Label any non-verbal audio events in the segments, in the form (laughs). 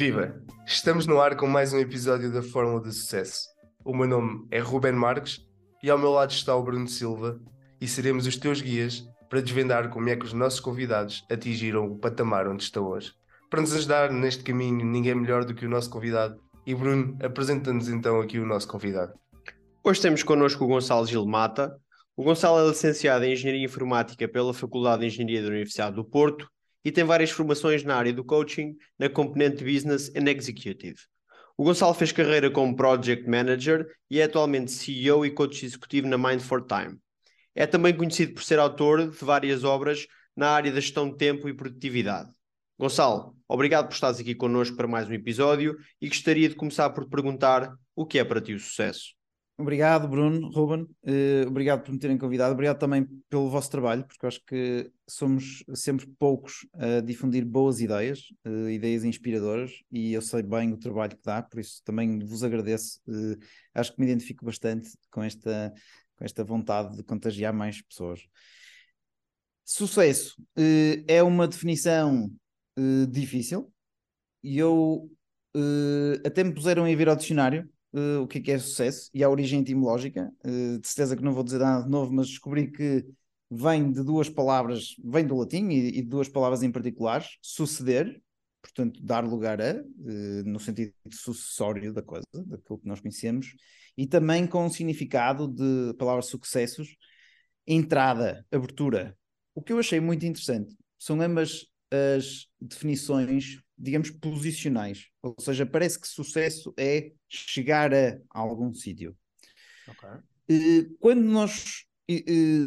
Viva! Estamos no ar com mais um episódio da Fórmula do Sucesso. O meu nome é Ruben Marques e ao meu lado está o Bruno Silva e seremos os teus guias para desvendar como é que os nossos convidados atingiram o patamar onde estão hoje. Para nos ajudar neste caminho, ninguém melhor do que o nosso convidado. E Bruno, apresenta-nos então aqui o nosso convidado. Hoje temos connosco o Gonçalo Gil Mata. O Gonçalo é licenciado em Engenharia Informática pela Faculdade de Engenharia da Universidade do Porto e tem várias formações na área do coaching, na componente Business and Executive. O Gonçalo fez carreira como Project Manager e é atualmente CEO e coach executivo na Mind for Time. É também conhecido por ser autor de várias obras na área da gestão de tempo e produtividade. Gonçalo, obrigado por estares aqui connosco para mais um episódio e gostaria de começar por te perguntar o que é para ti o sucesso. Obrigado, Bruno, Ruben. Uh, obrigado por me terem convidado. Obrigado também pelo vosso trabalho, porque eu acho que somos sempre poucos a difundir boas ideias, uh, ideias inspiradoras, e eu sei bem o trabalho que dá, por isso também vos agradeço. Uh, acho que me identifico bastante com esta, com esta vontade de contagiar mais pessoas. Sucesso é uma definição difícil, e eu até me puseram a vir ao dicionário uh, o que é, que é sucesso e a origem etimológica. Uh, de certeza que não vou dizer nada de novo, mas descobri que vem de duas palavras, vem do latim e, e de duas palavras em particular, suceder, portanto, dar lugar a, uh, no sentido sucessório da coisa, daquilo que nós conhecemos, e também com o significado de palavras sucessos, entrada, abertura. O que eu achei muito interessante são ambas as definições digamos, posicionais. Ou seja, parece que sucesso é chegar a algum sítio. Okay. Quando nós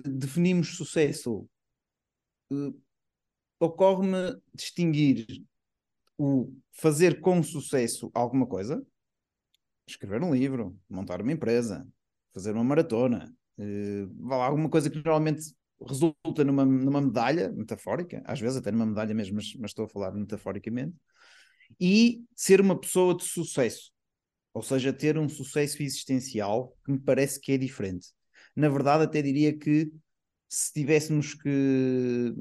definimos sucesso, ocorre-me distinguir o fazer com sucesso alguma coisa, escrever um livro, montar uma empresa, fazer uma maratona, alguma coisa que normalmente resulta numa, numa medalha metafórica, às vezes até numa medalha mesmo, mas, mas estou a falar metaforicamente, e ser uma pessoa de sucesso, ou seja, ter um sucesso existencial que me parece que é diferente. Na verdade, até diria que se tivéssemos que,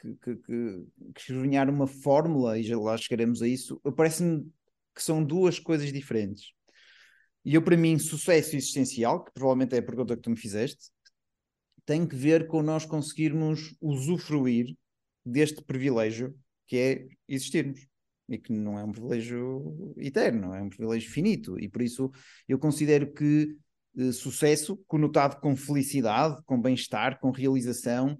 que, que, que, que uma fórmula, e já lá chegaremos a isso, parece-me que são duas coisas diferentes. E eu, para mim, sucesso existencial, que provavelmente é a pergunta que tu me fizeste, tem que ver com nós conseguirmos usufruir deste privilégio que é existirmos. E que não é um privilégio eterno, é um privilégio finito. E por isso eu considero que eh, sucesso conotado com felicidade, com bem-estar, com realização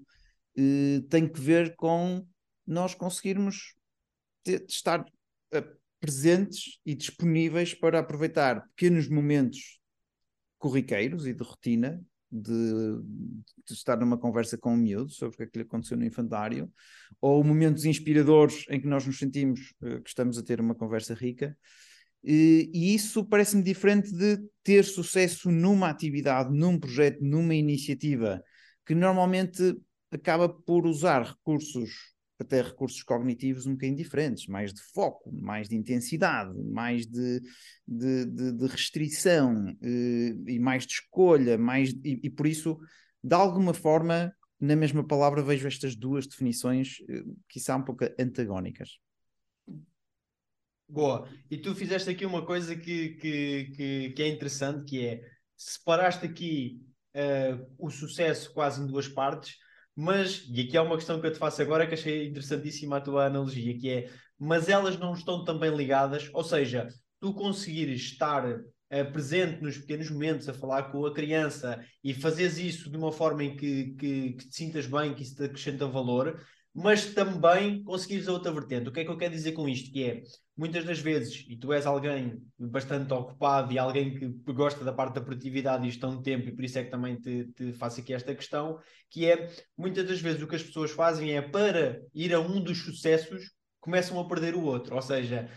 eh, tem que ver com nós conseguirmos ter, estar eh, presentes e disponíveis para aproveitar pequenos momentos corriqueiros e de rotina de, de, estar numa conversa com um miúdo sobre o que é que lhe aconteceu no infantário, ou momentos inspiradores em que nós nos sentimos uh, que estamos a ter uma conversa rica. E, e isso parece-me diferente de ter sucesso numa atividade, num projeto, numa iniciativa, que normalmente acaba por usar recursos até recursos cognitivos um bocadinho diferentes, mais de foco, mais de intensidade, mais de, de, de, de restrição uh, e mais de escolha, mais e, e, por isso, de alguma forma, na mesma palavra, vejo estas duas definições uh, que são um pouco antagónicas. Boa. E tu fizeste aqui uma coisa que, que, que, que é interessante, que é separaste aqui uh, o sucesso quase em duas partes, mas, e aqui há uma questão que eu te faço agora que achei interessantíssima a tua analogia, que é, mas elas não estão também ligadas, ou seja, tu conseguires estar uh, presente nos pequenos momentos, a falar com a criança e fazeres isso de uma forma em que, que, que te sintas bem, que isso te acrescenta valor, mas também conseguires a outra vertente. O que é que eu quero dizer com isto? Que é, muitas das vezes, e tu és alguém bastante ocupado e alguém que gosta da parte da produtividade e gestão de tempo, e por isso é que também te, te faço aqui esta questão, que é, muitas das vezes o que as pessoas fazem é, para ir a um dos sucessos, começam a perder o outro, ou seja,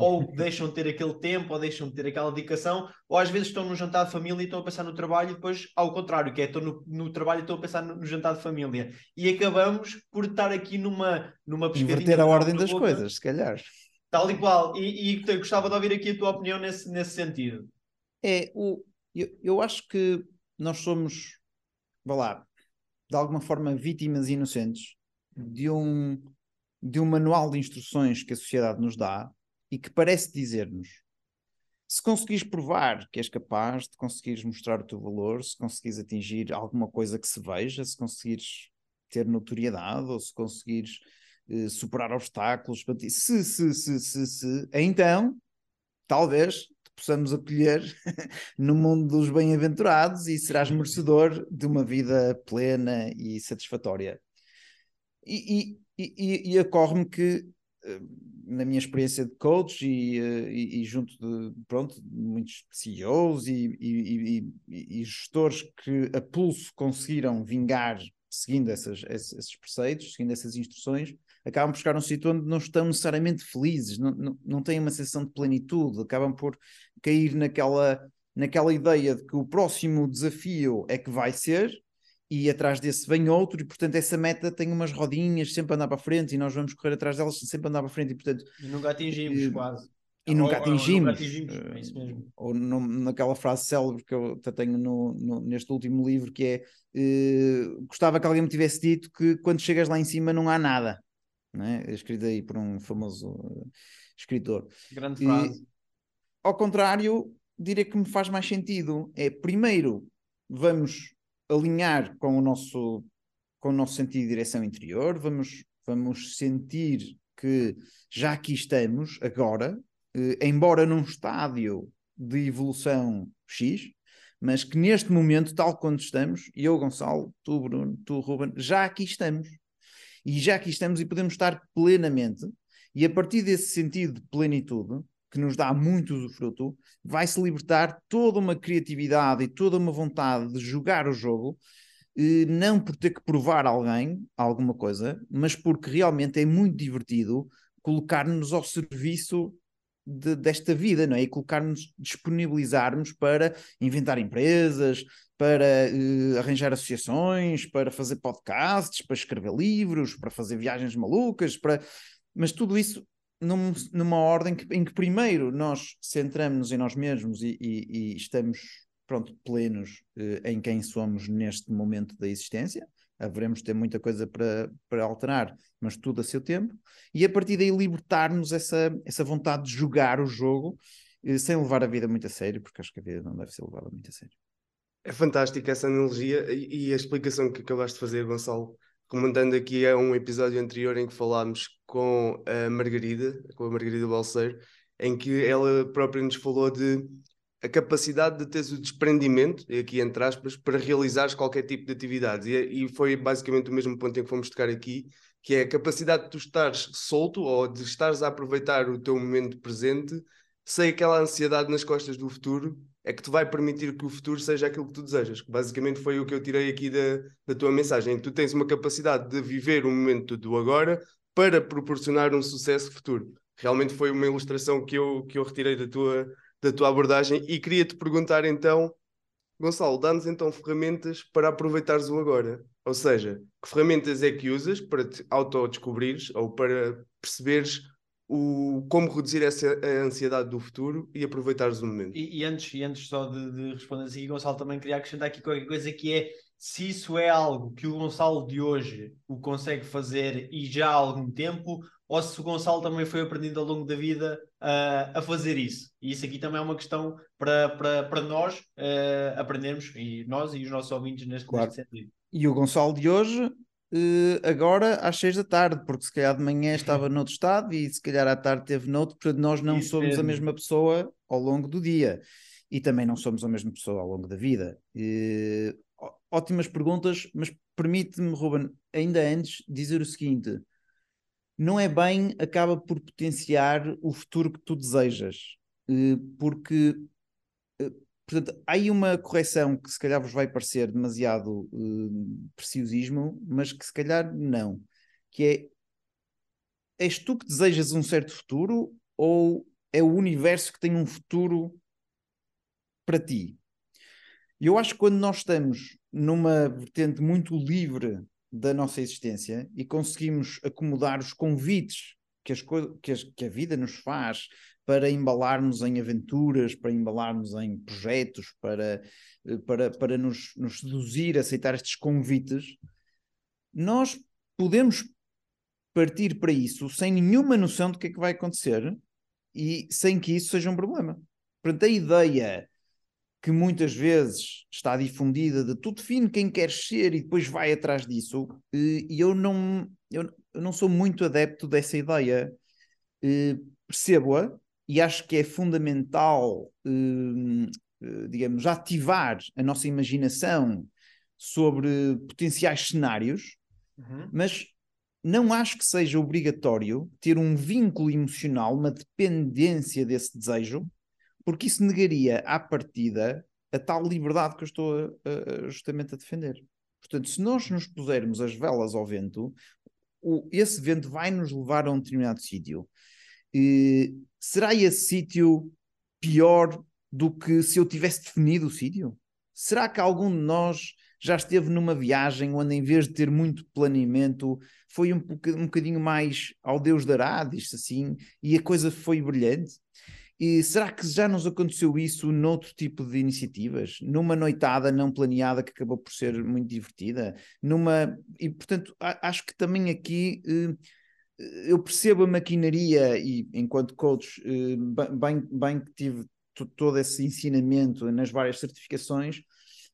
ou deixam de ter aquele tempo, ou deixam de ter aquela dedicação, ou às vezes estão no jantar de família e estão a pensar no trabalho, e depois ao contrário, que é estão no, no trabalho e estão a pensar no, no, jantar de família. E acabamos por estar aqui numa, numa pescadinha. Inverter a ordem das boca, coisas, se calhar. Tal e qual. E, e gostava de ouvir aqui a tua opinião nesse, nesse sentido. É, o, eu, eu acho que nós somos, vá lá, de alguma forma vítimas inocentes de um de um manual de instruções que a sociedade nos dá e que parece dizer-nos: se conseguires provar que és capaz de conseguires mostrar o teu valor, se conseguires atingir alguma coisa que se veja, se conseguires ter notoriedade ou se conseguires uh, superar obstáculos, se, se, se, se, se, então talvez possamos acolher (laughs) no mundo dos bem-aventurados e serás merecedor de uma vida plena e satisfatória. E, e, e, e ocorre-me que, eh, na minha experiência de coach e, eh, e, junto de pronto, muitos CEOs e, e, gestores que a pulso conseguiram vingar seguindo essas, esses preceitos, seguindo essas instruções, acabam por chegar a um sítio onde não estão necessariamente felizes, não, não, não têm uma sensação de plenitude, acabam por cair naquela, naquela ideia de que o próximo desafio é que vai ser, e atrás desse vem outro, e portanto essa meta tem umas rodinhas, sempre a andar para frente, e nós vamos correr atrás delas, sempre andar para frente, e portanto... E nunca atingimos, e, quase. E nunca atingimos. Ou, atingimos. É isso mesmo. Ou no, naquela frase célebre que eu tenho no, no, neste último livro, que é uh, gostava que alguém me tivesse dito que quando chegas lá em cima não há nada né? escrito aí por um famoso uh, escritor. Grande frase. E, ao contrário, diria que me faz mais sentido. É primeiro vamos alinhar com o nosso com o nosso sentido de direção interior, vamos, vamos sentir que já aqui estamos agora, eh, embora num estádio de evolução X, mas que neste momento, tal quando estamos, eu, Gonçalo, tu, Bruno, tu, Ruben, já aqui estamos. E já aqui estamos e podemos estar plenamente, e a partir desse sentido de plenitude, que nos dá muito usufruto, vai-se libertar toda uma criatividade e toda uma vontade de jogar o jogo, eh, não por ter que provar alguém alguma coisa, mas porque realmente é muito divertido colocar-nos ao serviço de, desta vida, não é? E colocar-nos, disponibilizarmos para inventar empresas, para uh, arranjar associações, para fazer podcasts, para escrever livros, para fazer viagens malucas, para... mas tudo isso num, numa ordem que, em que primeiro nós centramos-nos em nós mesmos e, e, e estamos pronto, plenos uh, em quem somos neste momento da existência. Haveremos de ter muita coisa para, para alterar, mas tudo a seu tempo. E a partir daí libertar-nos essa, essa vontade de jogar o jogo uh, sem levar a vida muito a sério, porque acho que a vida não deve ser levada muito a sério. É fantástica essa analogia e, e a explicação que acabaste de fazer, Gonçalo, comentando aqui a um episódio anterior em que falámos com a Margarida, com a Margarida Balseiro, em que ela própria nos falou de a capacidade de teres o desprendimento, aqui entre aspas, para realizares qualquer tipo de atividade. E, e, foi basicamente o mesmo ponto em que fomos tocar aqui, que é a capacidade de tu estares solto ou de estares a aproveitar o teu momento presente sem aquela ansiedade nas costas do futuro é que te vai permitir que o futuro seja aquilo que tu desejas. Basicamente foi o que eu tirei aqui da, da tua mensagem. Tu tens uma capacidade de viver o momento do agora para proporcionar um sucesso futuro. Realmente foi uma ilustração que eu, que eu retirei da tua, da tua abordagem e queria te perguntar então, Gonçalo, dá-nos então ferramentas para aproveitares o agora. Ou seja, que ferramentas é que usas para te autodescobrires ou para perceberes o, como reduzir essa a ansiedade do futuro e aproveitares o momento. E, e antes, e antes só de, de responder assim, Gonçalo, também queria acrescentar aqui qualquer coisa que é se isso é algo que o Gonçalo de hoje o consegue fazer e já há algum tempo, ou se o Gonçalo também foi aprendendo ao longo da vida uh, a fazer isso. E isso aqui também é uma questão para, para, para nós uh, aprendermos, e nós e os nossos ouvintes neste, claro. neste sentido. E o Gonçalo de hoje uh, agora às seis da tarde, porque se calhar de manhã estava noutro estado e se calhar à tarde teve noutro, portanto nós não Isso somos mesmo. a mesma pessoa ao longo do dia e também não somos a mesma pessoa ao longo da vida. Uh, ótimas perguntas, mas permite-me, Ruben, ainda antes, dizer o seguinte: não é bem, acaba por potenciar o futuro que tu desejas, uh, porque Portanto, há aí uma correção que se calhar vos vai parecer demasiado uh, preciosismo, mas que se calhar não. Que é, és tu que desejas um certo futuro ou é o universo que tem um futuro para ti? E eu acho que quando nós estamos numa vertente muito livre da nossa existência e conseguimos acomodar os convites que, as que, as, que a vida nos faz para embalarmos em aventuras, para embalarmos em projetos, para, eh, para, para nos, nos seduzir, aceitar estes convites, nós podemos partir para isso sem nenhuma noção do que é que vai acontecer e sem que isso seja um problema. Portanto, a ideia que muitas vezes está difundida de tu define quem queres ser e depois vai atrás disso, eh, e eu não, eu, não sou muito adepto dessa ideia. Eh, percebo-a e acho que é fundamental, eh, digamos, ativar a nossa imaginação sobre potenciais cenários, uhum. mas não acho que seja obrigatório ter um vínculo emocional, uma dependência desse desejo, porque isso negaria à partida a tal liberdade que eu estou a, a, justamente a defender. Portanto, se nós nos pusermos as velas ao vento, o, esse vento vai nos levar a um determinado sítio. Será esse sítio pior do que se eu tivesse definido o sítio? Será que algum de nós já esteve numa viagem onde, em vez de ter muito planeamento, foi um, bocadinho mais ao Deus dará, diz assim, e a coisa foi brilhante? E será que já nos aconteceu isso noutro tipo de iniciativas? Numa noitada não planeada que acabou por ser muito divertida? Numa... E, portanto, acho que também aqui eh, eu percebo a maquinaria e, enquanto coach, eh, bem, bem que tive todo esse ensinamento nas várias certificações,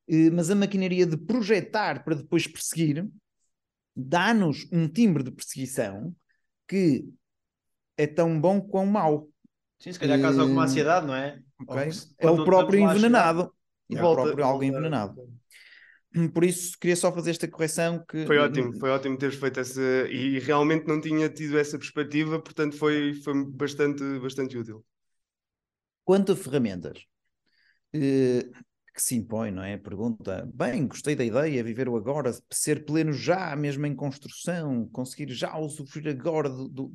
eh, mas a maquinaria de projetar para depois perseguir dá-nos um timbre de perseguição que é tão bom quão mau. Sim, se calhar causa alguma ansiedade, não é? Okay. É o próprio envenenado. É o próprio algo envenenado. Hum, por isso queria só fazer esta correção que foi ótimo, foi ótimo teres feito essa e realmente não tinha tido essa perspectiva, portanto foi, foi bastante, bastante útil. Quanto a ferramentas, eh, que se impõe, não é? Pergunta, bem, gostei da ideia, viver o agora, ser pleno já, mesmo em construção, conseguir já usufruir agora do, do,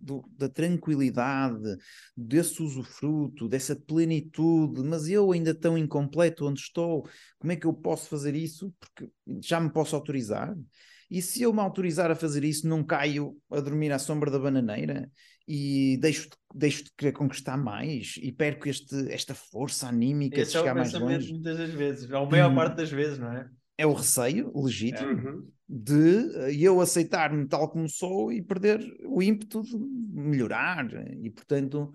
do, da tranquilidade, desse usufruto, dessa plenitude, mas eu ainda tão incompleto onde estou, como é que eu posso fazer isso? Porque já me posso autorizar? E se eu me autorizar a fazer isso, não caio a dormir à sombra da bananeira? E deixo, deixo de querer conquistar mais e perco este, esta força anímica Esse de chegar é mais longe. Muitas das vezes, a maior hum. parte das vezes, não é? É o receio legítimo uhum. de eu aceitar-me tal como sou e perder o ímpeto de melhorar. E, portanto,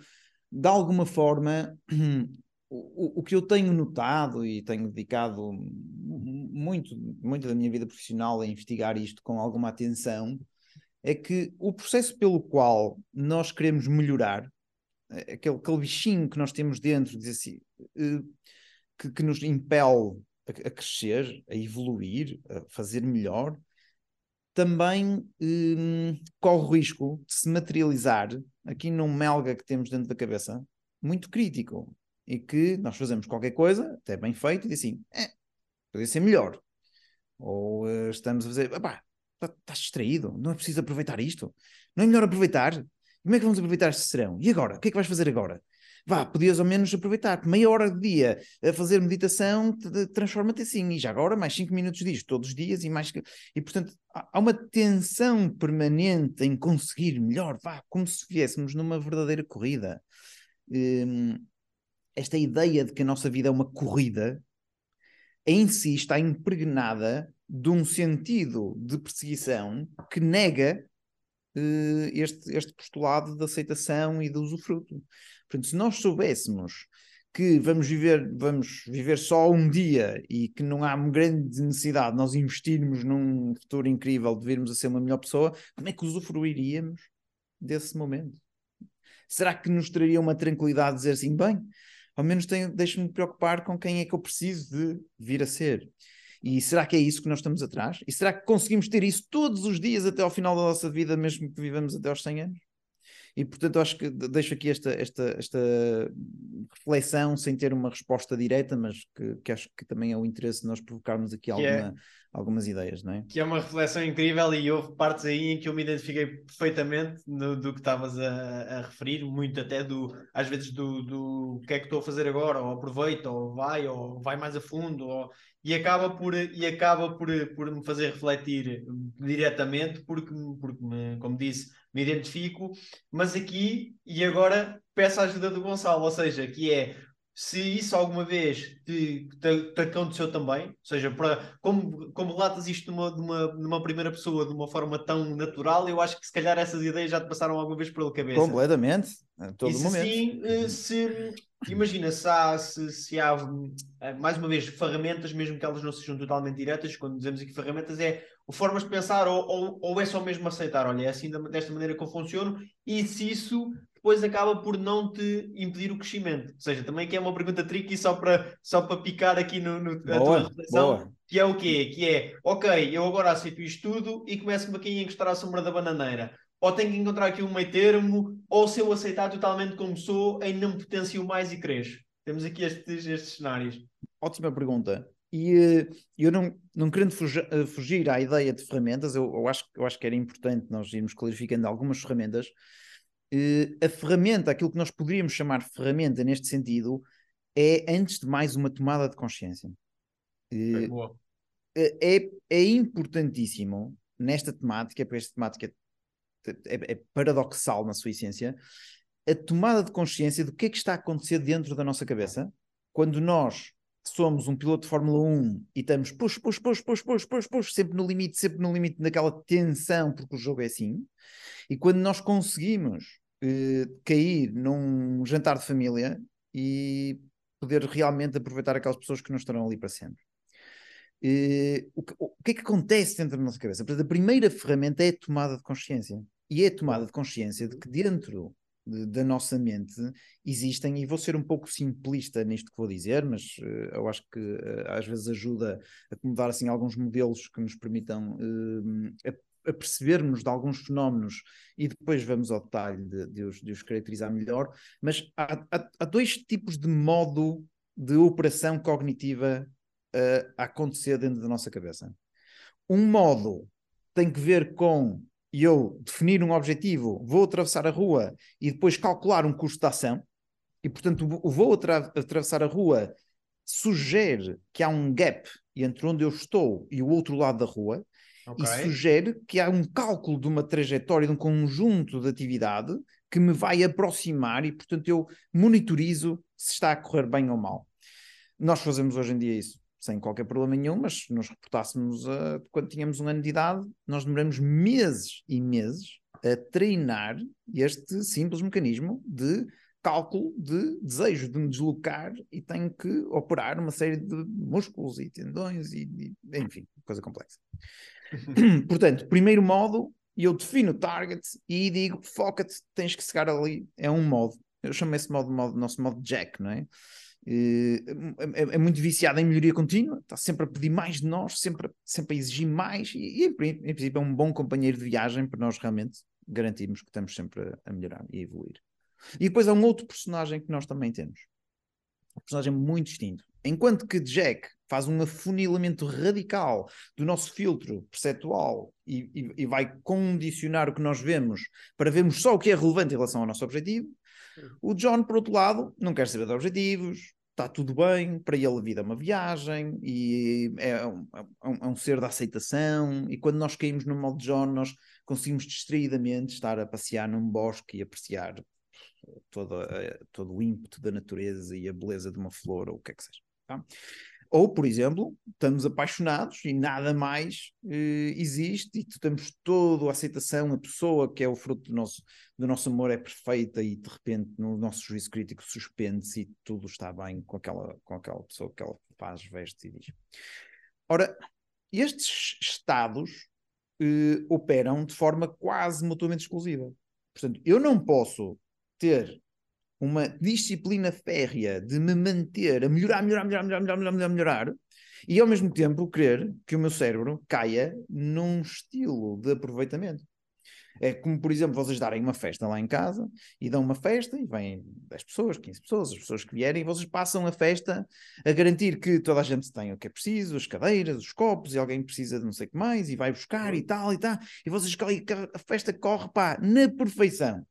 de alguma forma, (clears throat) o, o que eu tenho notado e tenho dedicado muito, muito da minha vida profissional a investigar isto com alguma atenção é que o processo pelo qual nós queremos melhorar, é, aquele, aquele bichinho que nós temos dentro, diz assim, eh, que, que nos impele a, a, crescer, a evoluir, a fazer melhor, também um, corre o risco de se materializar aqui num melga que temos dentro da cabeça, muito crítico, e que nós fazemos qualquer coisa, até bem feito, e diz assim, é, poderia ser melhor. Ou uh, estamos a fazer, pá, Estás tá distraído, não é preciso aproveitar isto. Não é melhor aproveitar? Como é que vamos aproveitar este serão? E agora? O que é que vais fazer agora? Vá, podias ao menos aproveitar meia hora de dia a fazer meditação transforma-te assim, e já agora mais cinco minutos disto, todos os dias e mais. E portanto há uma tensão permanente em conseguir melhor, vá, como se viéssemos numa verdadeira corrida. Hum, esta ideia de que a nossa vida é uma corrida em si está impregnada de um sentido de perseguição que nega uh, este, este postulado de aceitação e de usufruto. Portanto, se nós soubéssemos que vamos viver, vamos viver só um dia e que não há grande necessidade de nós investirmos num futuro incrível, de virmos a ser uma melhor pessoa, como é que usufruiríamos desse momento? Será que nos traria uma tranquilidade de dizer assim, bem, ao menos deixe-me preocupar com quem é que eu preciso de vir a ser? E será que é isso que nós estamos atrás? E será que conseguimos ter isso todos os dias até ao final da nossa vida, mesmo que vivamos até aos 100 anos? E portanto acho que deixo aqui esta, esta, esta reflexão sem ter uma resposta direta, mas que, que acho que também é o interesse de nós provocarmos aqui alguma, é, algumas ideias, não é? Que é uma reflexão incrível e houve partes aí em que eu me identifiquei perfeitamente no, do que estavas a, a, referir, muito até do, às vezes do, do que é que estou a fazer agora, ou aproveita, ou vai, ou vai mais a fundo, ou, e acaba por, e acaba por, por me fazer refletir diretamente, porque, porque me, como disse, me identifico, mas aqui e agora peço a ajuda do Gonçalo, ou seja, que é se isso alguma vez te, te, te aconteceu também, ou seja, para, como, como relatas isto numa, numa, numa primeira pessoa de uma forma tão natural, eu acho que se calhar essas ideias já te passaram alguma vez pela cabeça. Completamente. a todo Isso momento. sim, eh, se, imagina, se há, se, se há, eh, mais uma vez, ferramentas, mesmo que elas não sejam totalmente diretas, quando dizemos aqui ferramentas, é formas de pensar ou, ou, ou é só mesmo aceitar, olha, é assim desta maneira que eu funciono, e se isso depois acaba por não te impedir o crescimento. Ou seja, também que é uma pergunta tricky só para, só para picar aqui no, no, na tua Boa, reflexão, boa. que é o quê? Que é, ok, eu agora aceito isto tudo e começo-me aqui a encostar à sombra da bananeira. Ou tenho que encontrar aqui um meio termo, ou se eu aceitar totalmente como sou, ainda me potencio mais e cresço. Temos aqui estes, estes cenários. Ótima pergunta. E eh, eu não, não querendo fugi- eh, fugir à ideia de ferramentas, eu, eu acho, eu acho que era importante nós irmos clarificando algumas ferramentas. Eh, a ferramenta, aquilo que nós poderíamos chamar ferramenta neste sentido, é, antes de mais, uma tomada de consciência. Eh, Boa. é, é importantíssimo nesta temática, porque esta temática é, é paradoxal na sua essência, a tomada de consciência do que é que está a acontecer dentro da nossa cabeça quando nós somos um piloto de Fórmula 1 e estamos push, push, push, push, push, push, push, sempre no limite, sempre no limite daquela tensão, porque o jogo é assim, e quando nós conseguimos eh, cair num jantar de família e poder realmente aproveitar aquelas pessoas que não estarão ali para sempre. Eh, o, que, o que é que acontece dentro da nossa cabeça? Portanto, a primeira ferramenta é a tomada de consciência. E é a tomada de consciência de que dentro de- da nossa mente existem, e vou ser um pouco simplista nisto que vou dizer, mas eh, eu acho que eh, às vezes ajuda a acomodar assim, alguns modelos que nos permitam eh, a, a percebermos de alguns fenómenos e depois vamos ao detalhe de, de os, de os caracterizar melhor. Mas há, há- há dois tipos de modo de operação cognitiva eh, a acontecer dentro da nossa cabeça. Um modo tem que ver com eu definir um objetivo, vou atravessar a rua e depois calcular um custo de ação, e portanto o vou atra- atravessar a rua sugere que há um gap entre onde eu estou e o outro lado da rua, Ok. e sugere que há um cálculo de uma trajetória, de um conjunto de atividade que me vai aproximar e, portanto, eu monitorizo se está a correr bem ou mal. Nós fazemos hoje em dia isso sem qualquer problema nenhum, mas se nos reportássemos a, quando tínhamos um ano de idade, nós demoramos meses e meses a treinar este simples mecanismo de cálculo de desejo de me deslocar e tenho que operar uma série de músculos e tendões e, e enfim, coisa complexa. (clears throat) Portanto, primeiro modo, eu defino o target e digo, foca-te, tens que chegar ali. É um modo. Eu chamo esse modo, modo nosso modo Jack, não é? Eh, É, é muito viciado em melhoria contínua, está sempre a pedir mais de nós, sempre, sempre a exigir mais, e, e em, em princípio é um bom companheiro de viagem para nós realmente garantirmos que estamos sempre a, a melhorar e a evoluir. E depois há um outro personagem que nós também temos. Um personagem muito distinto. Enquanto que Jack faz um afunilamento radical do nosso filtro perceptual e, e- e vai condicionar o que nós vemos para vermos só o que é relevante em relação ao nosso objetivo, o John, por outro lado, não quer saber de objetivos, está tudo bem, para ele a vida é uma viagem e é um, é um- é ser da aceitação. E quando nós caímos no modo John, nós conseguimos distraidamente estar a passear num bosque e apreciar toda, a- todo o ímpeto da natureza e a beleza de uma flor ou o que é que seja. tá? Ou, por exemplo, estamos apaixonados e nada mais eh, existe e temos toda a aceitação, a pessoa que é o fruto do nosso, do nosso amor é perfeita e de repente no nosso juízo crítico suspende-se e tudo está bem com aquela, com aquela pessoa que ela faz, veste e diz. Ora, estes estados eh, operam de forma quase mutuamente exclusiva. Portanto, eu não posso ter uma disciplina férrea de me manter a melhorar, melhorar, melhorar, melhorar, melhorar, melhorar, melhorar, melhorar e ao mesmo tempo querer que o meu cérebro caia num estilo de aproveitamento. É como, por exemplo, vocês darem uma festa lá em casa e dão uma festa e vêm 10 pessoas, 15 pessoas, as pessoas que vierem, e vocês passam a festa a garantir que toda a gente tem o que é preciso, as cadeiras, os copos, e alguém precisa de não sei o que mais, e vai buscar e tal e tal, e vocês a festa corre pá, na perfeição.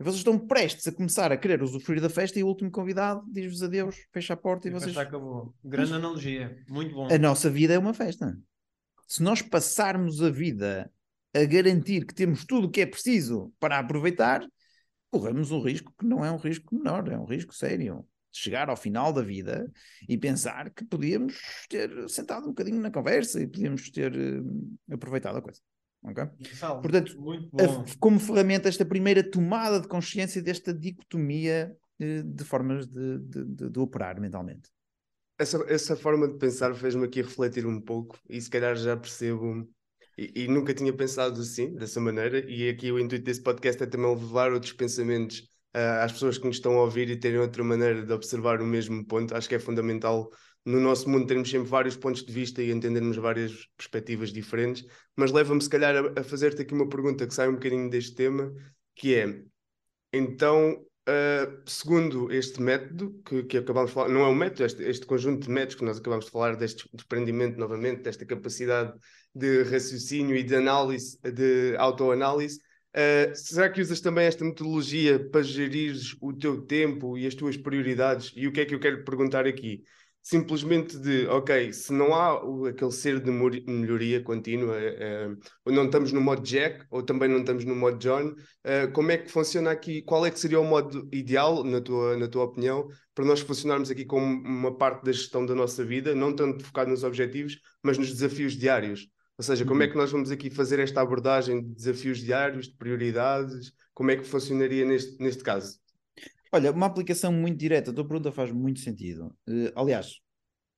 E vocês estão prestes a começar a querer usufruir da festa e o último convidado diz-vos adeus, fecha a porta e, E vocês. já acabou. Grande analogia. Muito bom. A nossa vida é uma festa. Se nós passarmos a vida a garantir que temos tudo o que é preciso para aproveitar, corremos um risco que não é um risco menor, é um risco sério. Chegar ao final da vida e pensar que podíamos ter sentado um bocadinho na conversa e podíamos ter eh, aproveitado a coisa. Okay? Gonçalo, Portanto, muito a- como ferramenta, esta primeira tomada de consciência desta dicotomia eh, de formas de, de- de- de operar mentalmente. Essa, essa forma de pensar fez-me aqui refletir um pouco e se calhar já percebo e, e nunca tinha pensado assim, dessa maneira, e aqui o intuito desse podcast é também levar outros pensamentos ah, às pessoas que nos estão a ouvir e terem outra maneira de observar o mesmo ponto. Acho que é fundamental no nosso mundo termos sempre vários pontos de vista e entendermos várias perspectivas diferentes, mas leva-me se calhar a, a fazer-te aqui uma pergunta que sai um bocadinho deste tema, que é, então, Uh, segundo este método que, que acabamos de falar, não é um método, este, este conjunto de métodos que nós acabamos de falar, deste desprendimento novamente, desta capacidade de raciocínio e de análise, de autoanálise, uh, será que usas também esta metodologia para gerir o teu tempo e as tuas prioridades? E o que é que eu quero perguntar aqui? Simplesmente de, ok, se não há aquele ser de melhoria contínua, uh, ou não estamos no modo Jack, ou também não estamos no modo John, Uh, como é que funciona aqui? Qual é que seria o modo ideal, na tua, na tua opinião, para nós funcionarmos aqui como uma parte da gestão da nossa vida, não tanto focado nos objetivos, mas nos desafios diários? Ou seja, como é que nós vamos aqui fazer esta abordagem de desafios diários, de prioridades? Como é que funcionaria neste, neste caso? Olha, uma aplicação muito direta, a tua pergunta faz muito sentido. Eh, aliás,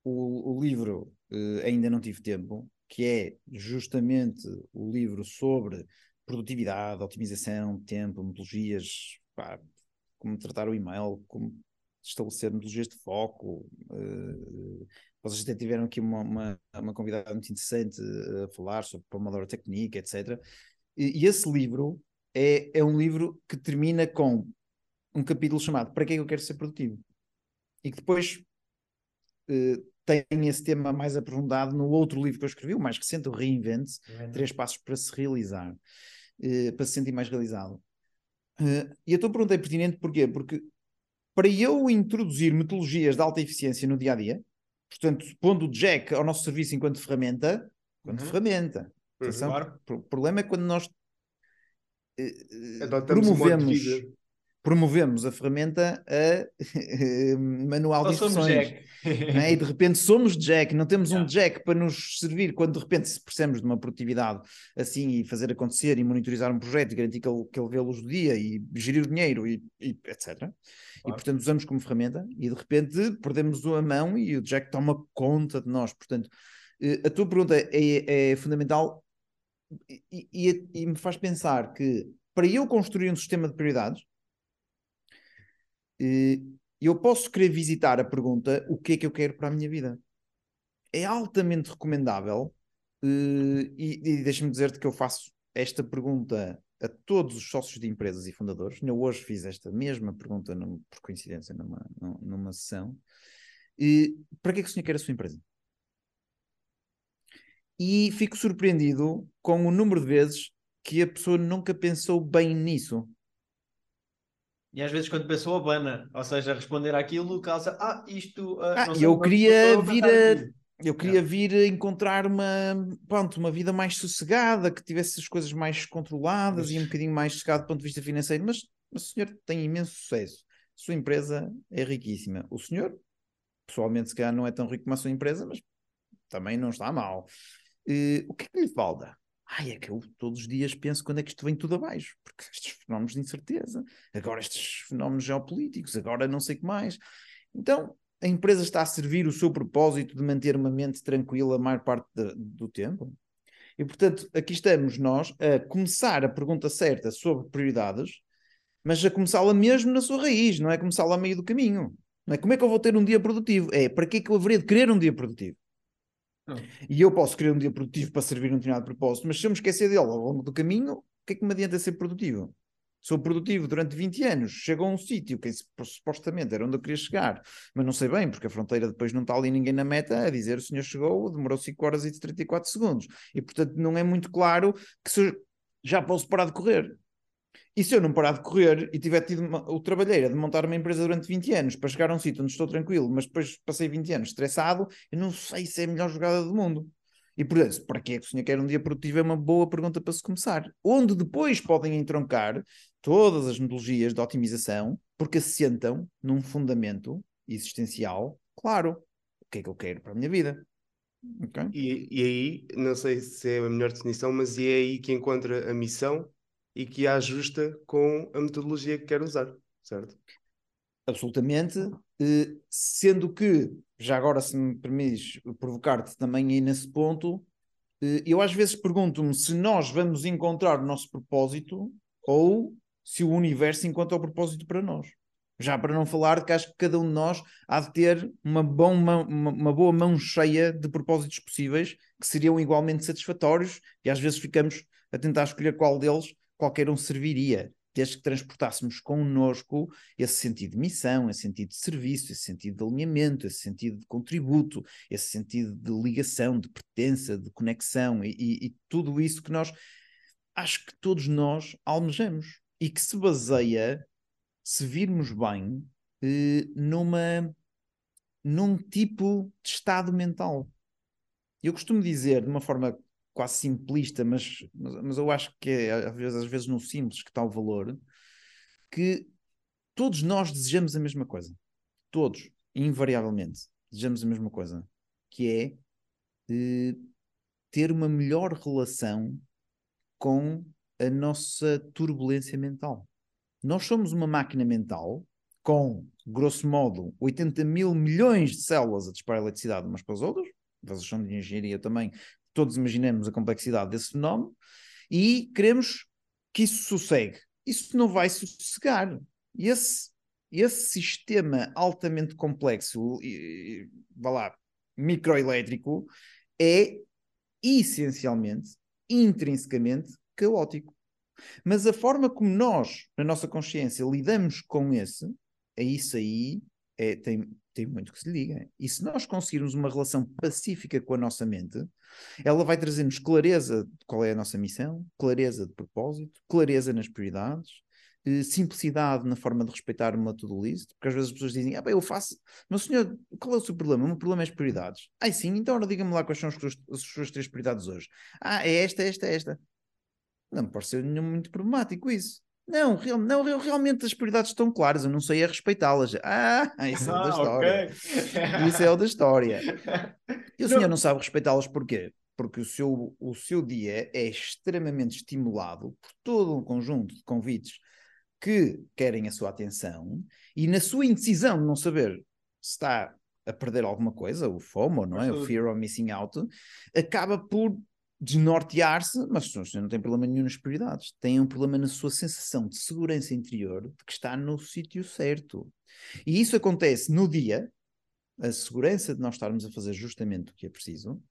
o, o livro eh, ainda não tive tempo, que é justamente o livro sobre produtividade, otimização, tempo, metodologias, pá, como tratar o e-mail, como estabelecer metodologias de foco. eh, vocês até tiveram aqui uma, uma, uma convidada muito interessante a falar sobre Pomodoro Technique, etc. E, e esse livro é, é um livro que termina com um capítulo chamado Para que é que eu quero ser produtivo? E que depois eh, tem esse tema mais aprofundado no outro livro que eu escrevi, o mais recente, o Reinvent, Três Passos para se realizar, eh, para se sentir mais realizado. Eh, e a tua pergunta é pertinente porquê? Porque para eu introduzir metodologias de alta eficiência no dia a dia, portanto, pondo o Jack ao nosso serviço enquanto ferramenta, enquanto Uhum. ferramenta. Atenção, Claro. o problema é quando nós de promovemos, vida. Promovemos a ferramenta a (laughs) manual Só de instruções. Né? E de repente somos Jack, não temos um Yeah. Jack para nos servir quando de repente se precisamos de uma produtividade assim e fazer acontecer e monitorizar um projeto e garantir que ele, que ele vê a luz do dia e gerir o dinheiro e, e etc. E portanto usamos como ferramenta e de repente perdemos a mão e o Jack toma conta de nós. Portanto, eh, a tua pergunta é, é fundamental e, e- e me faz pensar que para eu construir um sistema de prioridades, eh, eu posso querer visitar a pergunta: o que é que eu quero para a minha vida? É altamente recomendável, eh, e, e deixa-me dizer-te que eu faço esta pergunta a todos os sócios de empresas e fundadores. Eu hoje fiz esta mesma pergunta, por coincidência, numa, num- numa sessão. E, para que é que o senhor quer a sua empresa? E fico surpreendido com o número de vezes que a pessoa nunca pensou bem nisso. E às vezes quando pensou abana, ou seja, responder àquilo, causa, ah, isto... ah, Ah, não eu mas queria vir a-. Eu queria vir a encontrar uma, pronto, uma vida mais sossegada, que tivesse as coisas mais controladas e um bocadinho mais sossegado do ponto de vista financeiro. Mas, mas o senhor tem imenso sucesso. A sua empresa é riquíssima. O senhor, pessoalmente, se calhar não é tão rico como a sua empresa, mas também não está mal. Eh, o que é que lhe falta? Ai, é que eu todos os dias penso quando é que isto vem tudo abaixo, porque estes fenómenos de incerteza, agora estes fenómenos geopolíticos, agora não sei o que mais. Então, a empresa está a servir o seu propósito de manter uma mente tranquila a maior parte da- do tempo? E, portanto, aqui estamos nós a começar a pergunta certa sobre prioridades, mas a começá-la mesmo na sua raiz, não é começá-la a meio do caminho. Não é como é que eu vou ter um dia produtivo? É para que é que eu haveria de querer um dia produtivo? Hum. E eu posso querer um dia produtivo para servir um determinado propósito, mas se eu me esquecer dele ao longo do caminho, o que é que me adianta ser produtivo? Sou produtivo durante 20 anos, chego a um sítio que supostamente era onde eu queria chegar, mas não sei bem, porque a fronteira depois não está ali ninguém na meta a dizer o senhor chegou, demorou 5 horas e 34 segundos. E portanto não é muito claro que se já posso parar de correr. E se eu não parar de correr e tiver tido uma, o trabalheira de montar uma empresa durante 20 anos para chegar a um sítio onde estou tranquilo, mas depois passei 20 anos estressado, eu não sei se é a melhor jogada do mundo. E por isso, para que é que o senhor quer um dia produtivo? É uma boa pergunta para se começar. Onde depois podem entroncar todas as metodologias de otimização, porque assentam num fundamento existencial claro. O que é que eu quero para a minha vida? Ok. E, e aí, não sei se é a melhor definição, mas é aí que encontra a missão e que a ajusta com a metodologia que quer usar, certo? Absolutamente. Eh, sendo que, já agora, se me permites provocar-te também aí nesse ponto, eh, eu às vezes pergunto-me se nós vamos encontrar o nosso propósito ou se o universo encontra o propósito para nós. Já para não falar de que acho que cada um de nós há de ter uma, bom uma, uma boa mão cheia de propósitos possíveis que seriam igualmente satisfatórios e às vezes ficamos a tentar escolher qual deles qualquer um serviria desde que transportássemos connosco esse sentido de missão, esse sentido de serviço, esse sentido de alinhamento, esse sentido de contributo, esse sentido de ligação, de pertença, de conexão e, e, e tudo isso que nós acho que todos nós almejamos e que se baseia, se virmos bem, eh, numa num tipo de estado mental. Eu costumo dizer de uma forma quase simplista, mas, mas, mas eu acho que é às vezes, às vezes no simples que está o valor, que todos nós desejamos a mesma coisa. Todos, invariavelmente, desejamos a mesma coisa, que é eh, ter uma melhor relação com a nossa turbulência mental. Nós somos uma máquina mental com, grosso modo, 80 mil milhões de células a disparar eletricidade umas para as outras, vocês são de engenharia também, todos imaginamos a complexidade desse fenómeno e queremos que isso sossegue. Isso não vai sossegar. E esse, esse sistema altamente complexo, e, vá lá, microelétrico, é essencialmente, intrinsecamente caótico. Mas a forma como nós, na nossa consciência, lidamos com esse, é isso aí, é, tem, tem muito que se liga. E se nós conseguirmos uma relação pacífica com a nossa mente, ela vai trazer-nos clareza de qual é a nossa missão, clareza de propósito, clareza nas prioridades, eh, simplicidade na forma de respeitar uma to-do list, porque às vezes as pessoas dizem, ah, bem, eu faço, meu senhor, qual é o seu problema? O meu problema é as prioridades. Ah, sim, então agora diga-me lá quais são as suas, as suas três prioridades hoje. Ah, é esta, esta, esta. Não me parece nenhum muito problemático isso. Não, real, não, realmente as prioridades estão claras, eu não sei a respeitá-las. (laughs) Ah, isso é o da ah, história. Okay. Isso é o da história. (laughs) E o senhor não sabe respeitá-las porquê? Porque o seu, o seu dia é extremamente estimulado por todo um conjunto de convites que querem a sua atenção e na sua indecisão de não saber se está a perder alguma coisa, o FOMO, não é? O Fear of Missing Out, acaba por desnortear-se, mas não tem problema nenhum nas prioridades. Tem um problema na sua sensação de segurança interior de que está no sítio certo. E isso acontece no dia, a segurança de nós estarmos a fazer justamente o que é preciso,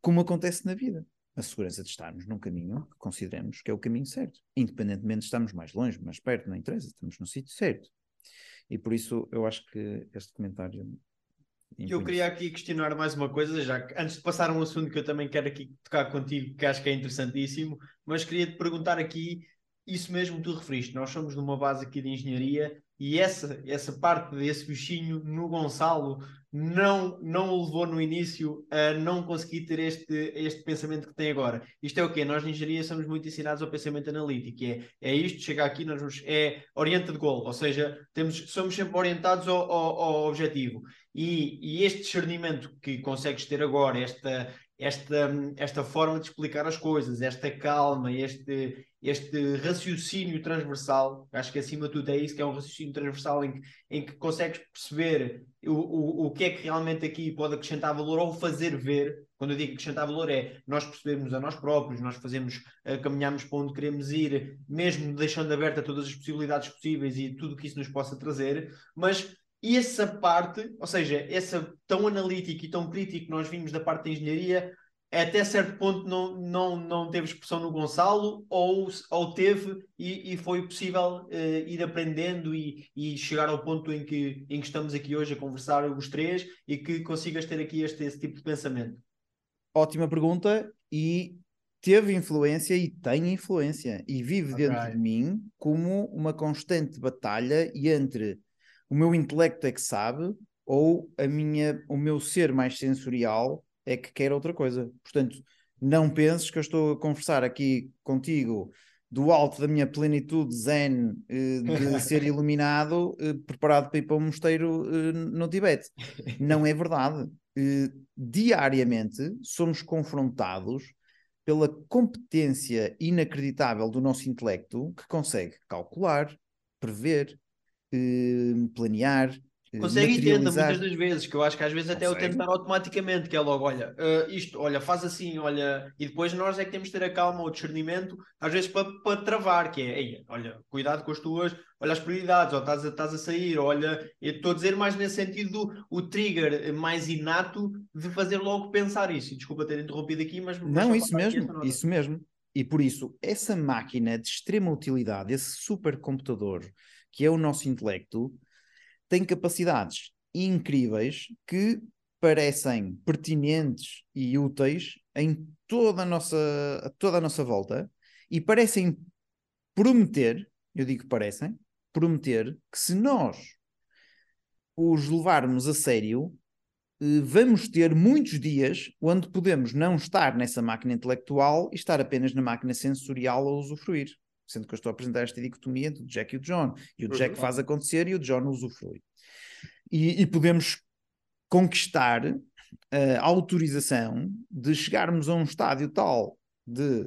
como acontece na vida. A segurança de estarmos num caminho que consideramos que é o caminho certo. Independentemente de estarmos mais longe, mais perto, não interessa, estamos no sítio certo. E por isso eu acho que este comentário eu queria aqui questionar mais uma coisa, já que antes de passar a um assunto que eu também quero aqui tocar contigo, que acho que é interessantíssimo, mas queria te perguntar aqui, isso mesmo que tu referiste, nós somos numa base aqui de engenharia e essa, essa parte desse bichinho no Gonçalo não, não o levou no início a não conseguir ter este, este pensamento que tem agora. Isto é o quê? Nós na engenharia somos muito ensinados ao pensamento analítico, é, é isto, chega aqui, nós vamos, é orienta goal, ou seja, temos, somos sempre orientados ao, ao, ao objetivo. E, e este discernimento que consegues ter agora, esta, esta, esta forma de explicar as coisas, esta calma, este, este raciocínio transversal, acho que acima de tudo é isso, que é um raciocínio transversal em que, em que consegues perceber o, o, o que é que realmente aqui pode acrescentar valor ou fazer ver. Quando eu digo acrescentar valor é nós percebermos a nós próprios, nós fazemos, uh, caminhamos para onde queremos ir, mesmo deixando aberta todas as possibilidades possíveis e tudo o que isso nos possa trazer, mas essa parte, ou seja, essa tão analítica e tão crítica que nós vimos da parte da engenharia, até certo ponto não, não, não teve expressão no Gonçalo, ou, ou teve e, e foi possível uh, ir aprendendo e, e chegar ao ponto em que, em que estamos aqui hoje a conversar os três e que consigas ter aqui este, esse tipo de pensamento? Ótima pergunta e teve influência e tem influência e vive okay. dentro de mim como uma constante batalha entre o meu intelecto é que sabe ou a minha, o meu ser mais sensorial é que quer outra coisa. Portanto, não penses que eu estou a conversar aqui contigo do alto da minha plenitude zen eh, de (laughs) ser iluminado, eh, preparado para ir para um mosteiro eh, no Tibete. Não é verdade. diariamente somos confrontados pela competência inacreditável do nosso intelecto que consegue calcular, prever, planear, Consegue e tenta muitas das vezes, que eu acho que às vezes até Consegue. o tentar automaticamente, que é logo, olha, uh, isto, olha, faz assim, olha, e depois nós é que temos de ter a calma, o discernimento, às vezes para, para travar, que é, Ei, olha, cuidado com as tuas, olha as prioridades, ou estás a, estás a sair, olha, eu estou a dizer mais nesse sentido do o trigger mais inato de fazer logo pensar isso, e desculpa ter interrompido aqui, mas... Não, isso mesmo, isso mesmo. E por isso, essa máquina de extrema utilidade, esse supercomputador, que é o nosso intelecto, tem capacidades incríveis que parecem pertinentes e úteis em toda a nossa, toda a nossa volta e parecem prometer, eu digo parecem, prometer que se nós os levarmos a sério, eh, vamos ter muitos dias onde podemos não estar nessa máquina intelectual e estar apenas na máquina sensorial a usufruir sendo que eu estou a apresentar esta dicotomia do Jack e o John, e o Jack faz acontecer e o John usufrui. E, e podemos conquistar a autorização de chegarmos a um estádio tal de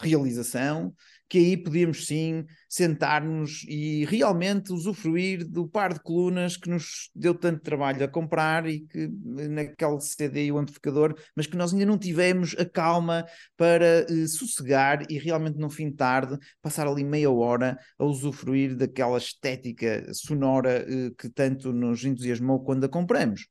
realização, que aí podíamos sim sentar-nos e realmente usufruir do par de colunas que nos deu tanto trabalho a comprar e que naquele CD e o amplificador, mas que nós ainda não tivemos a calma para uh, sossegar e realmente no fim de tarde passar ali meia hora a usufruir daquela estética sonora uh, que tanto nos entusiasmou quando a compramos.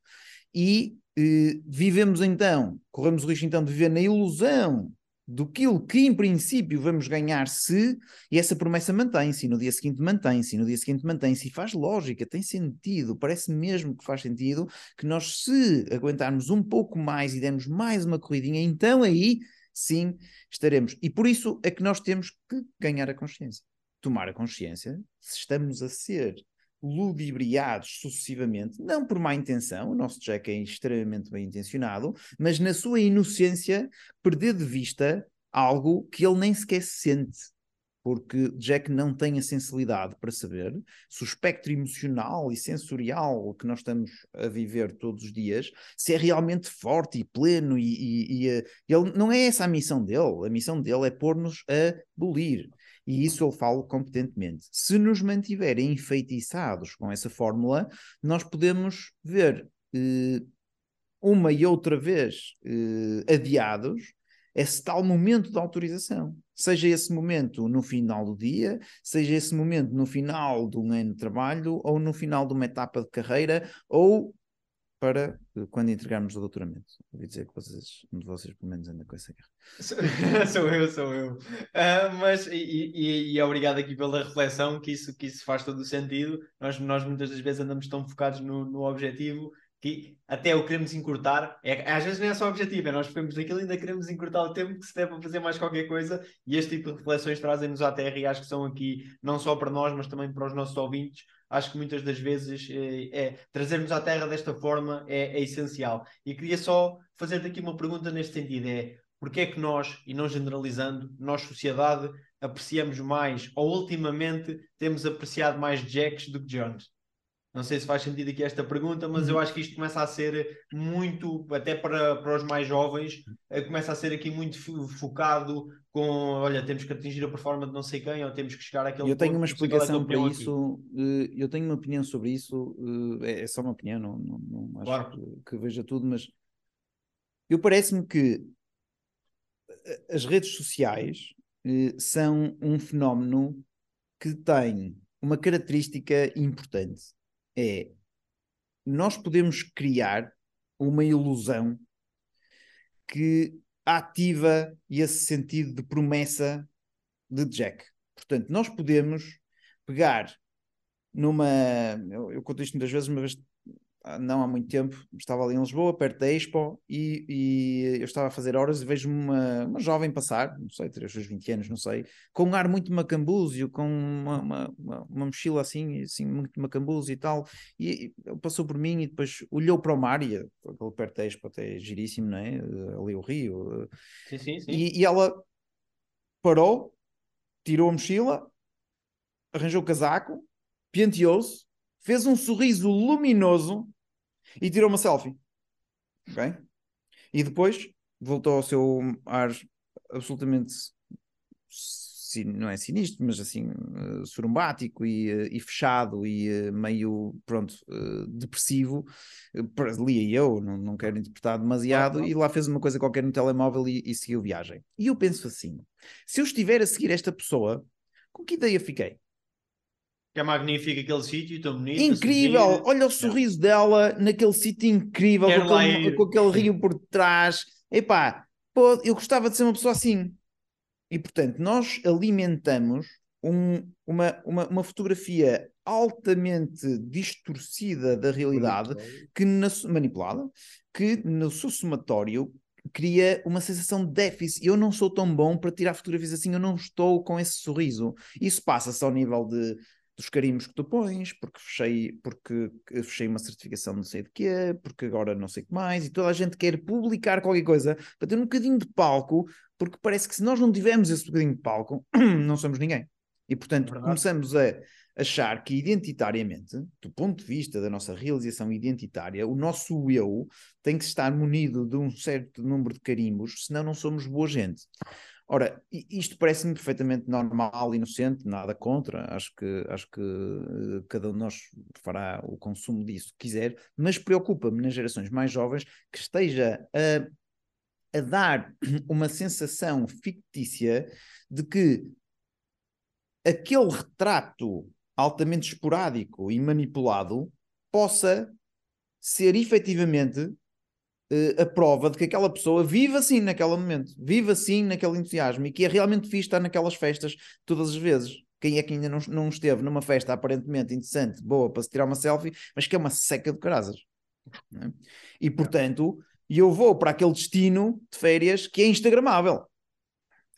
E uh, vivemos então, corremos o risco então de viver na ilusão do que em princípio vamos ganhar se, e essa promessa mantém-se, no dia seguinte mantém-se, no dia seguinte mantém-se, e faz lógica, tem sentido, parece mesmo que faz sentido que nós, se aguentarmos um pouco mais e dermos mais uma corridinha, então aí sim estaremos. E por isso é que nós temos que ganhar a consciência. Tomar a consciência se estamos a ser ludibriados sucessivamente, não por má intenção, o nosso Jack é extremamente bem intencionado, mas na sua inocência perder de vista algo que ele nem sequer sente. Porque Jack não tem a sensibilidade para saber se o espectro emocional e sensorial que nós estamos a viver todos os dias se é realmente forte e pleno e, e, e eh, ele não é essa a missão dele. A missão dele é pôr-nos a bolir e isso eu falo competentemente. Se nos mantiverem enfeitiçados com essa fórmula, nós podemos ver eh, uma e outra vez eh, adiados esse tal momento de autorização. Seja esse momento no final do dia, seja esse momento no final de um ano de trabalho, ou no final de uma etapa de carreira, ou para quando entregarmos o doutoramento. Ouvi dizer que vocês, um de vocês pelo menos anda com essa guerra. sou (laughs) eu, sou eu. Uh, mas, e, e, e, obrigado aqui pela reflexão, que isso, que isso faz todo o sentido. Nós, nós muitas das vezes andamos tão focados no, no objetivo que até o queremos encurtar, é, às vezes não é só objetivo, é nós ficamos naquilo e ainda queremos encurtar o tempo que se deve fazer mais qualquer coisa e este tipo de reflexões trazem-nos à terra e acho que são aqui não só para nós, mas também para os nossos ouvintes, acho que muitas das vezes é, é trazermos à Terra desta forma é, é, essencial. E queria só fazer-te aqui uma pergunta neste sentido: é porque é que nós, e não generalizando, nós, sociedade, apreciamos mais, ou ultimamente temos apreciado mais Jacks do que Jones? Não sei se faz sentido aqui esta pergunta, mas uhum. eu acho que isto começa a ser muito, até para, para os mais jovens, eh, começa a ser aqui muito focado com, olha, temos que atingir a performance de não sei quem, ou temos que chegar àquele Eu tenho uma explicação para isso, aqui. Eh, eu tenho uma opinião sobre isso, eh, é, é só uma opinião, não, não, não acho claro. que, que veja tudo, mas eu parece-me que as redes sociais são um fenómeno que tem uma característica importante é nós podemos criar uma ilusão que ativa esse sentido de promessa de Jack. Portanto, nós podemos pegar numa. Eu, eu conto isto muitas vezes, vez não há muito tempo, estava ali em Lisboa, perto da Expo, e, e eu estava a fazer horas e vejo uma, uma jovem passar, não sei, teria os seus 20 anos, não sei, com um ar muito macambúzio, com uma, uma, uma, uma mochila assim, assim, muito macambúzio e tal, e, e passou por mim e depois olhou para o mar, e aquele perto da Expo até é giríssimo, não é? Ali o rio. Sim, sim, sim. E, e ela parou, tirou a mochila, arranjou o casaco, penteou-se, fez um sorriso luminoso e tirou uma selfie. Ok? E depois voltou ao seu ar absolutamente não é sinistro, mas assim uh, surumbático e, uh, e fechado e uh, meio pronto depressivo, lia eu, não, não quero interpretar demasiado, e lá fez uma coisa qualquer no telemóvel e, e seguiu viagem. E eu penso assim: se eu estiver a seguir esta pessoa, com que ideia fiquei? Que é magnífico aquele sítio, tão bonito. Incrível! Olha o sorriso é. dela naquele sítio incrível, com aquele, com aquele, rio por trás. Epá, pô, eu gostava de ser uma pessoa assim. E portanto, nós alimentamos um, uma, uma, uma, fotografia altamente distorcida da realidade, que na, manipulada, que no seu somatório cria uma sensação de déficit. Eu não sou tão bom para tirar fotografias assim, eu não estou com esse sorriso. Isso passa-se ao nível de dos carimbos que tu pões, porque fechei, porque fechei uma certificação não sei de quê, porque agora não sei o que mais, e toda a gente quer publicar qualquer coisa para ter um bocadinho de palco, porque parece que se nós não tivermos esse bocadinho de palco, (clears throat) não somos ninguém. E portanto é começamos a achar que identitariamente, do ponto de vista da nossa realização identitária, o nosso eu tem que estar munido de um certo número de carimbos, senão não somos boa gente. Ora, isto parece-me perfeitamente normal, inocente, nada contra, acho que, acho que uh, cada um de nós fará o consumo disso que quiser, mas preocupa-me nas gerações mais jovens que esteja a, a dar (clears throat) uma sensação fictícia de que aquele retrato altamente esporádico e manipulado possa ser efetivamente uh, a prova de que aquela pessoa vive assim naquele momento, vive assim naquele entusiasmo e que é realmente fixe estar naquelas festas todas as vezes. Quem é que ainda não, não esteve numa festa aparentemente interessante, boa para se tirar uma selfie, mas que é uma seca de carasas. É? E portanto, eu vou para aquele destino de férias que é Instagramável.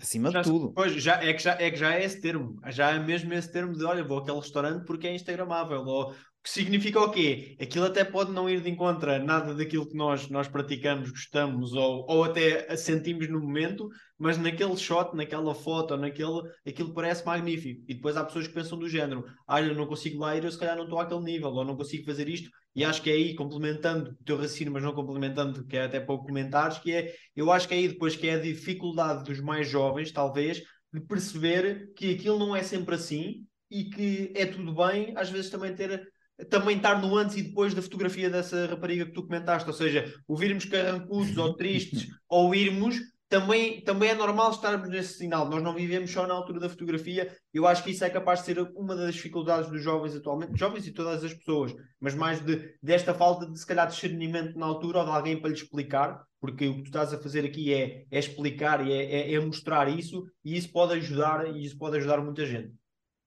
Acima já, de tudo. Pois, já, é, que já, é que já é esse termo. Já é mesmo esse termo de olha, vou àquele restaurante porque é Instagramável. Ou que significa o quê? Aquilo até pode não ir de encontro a nada daquilo que nós, nós praticamos, gostamos ou, ou até sentimos no momento, mas naquele shot, naquela foto, naquele, aquilo parece magnífico. E depois há pessoas que pensam do género: ah, eu não consigo lá ir, eu se calhar não estou àquele nível, ou não consigo fazer isto. E acho que é aí, complementando o teu raciocínio, mas não complementando, que é até pouco comentares, que é, eu acho que é aí depois que é a dificuldade dos mais jovens, talvez, de perceber que aquilo não é sempre assim e que é tudo bem, às vezes também ter também estar no antes e depois da fotografia dessa rapariga que tu comentaste, ou seja, ouvirmos carrancudos ou tristes (laughs) ou irmos, também, também é normal estarmos nesse sinal. Nós não vivemos só na altura da fotografia. Eu acho que isso é capaz de ser uma das dificuldades dos jovens atualmente, jovens e todas as pessoas, mas mais de, desta falta de se calhar discernimento na altura ou de alguém para lhe explicar, porque o que tu estás a fazer aqui é, é explicar e é, é, é mostrar isso, e isso pode ajudar, e isso pode ajudar muita gente.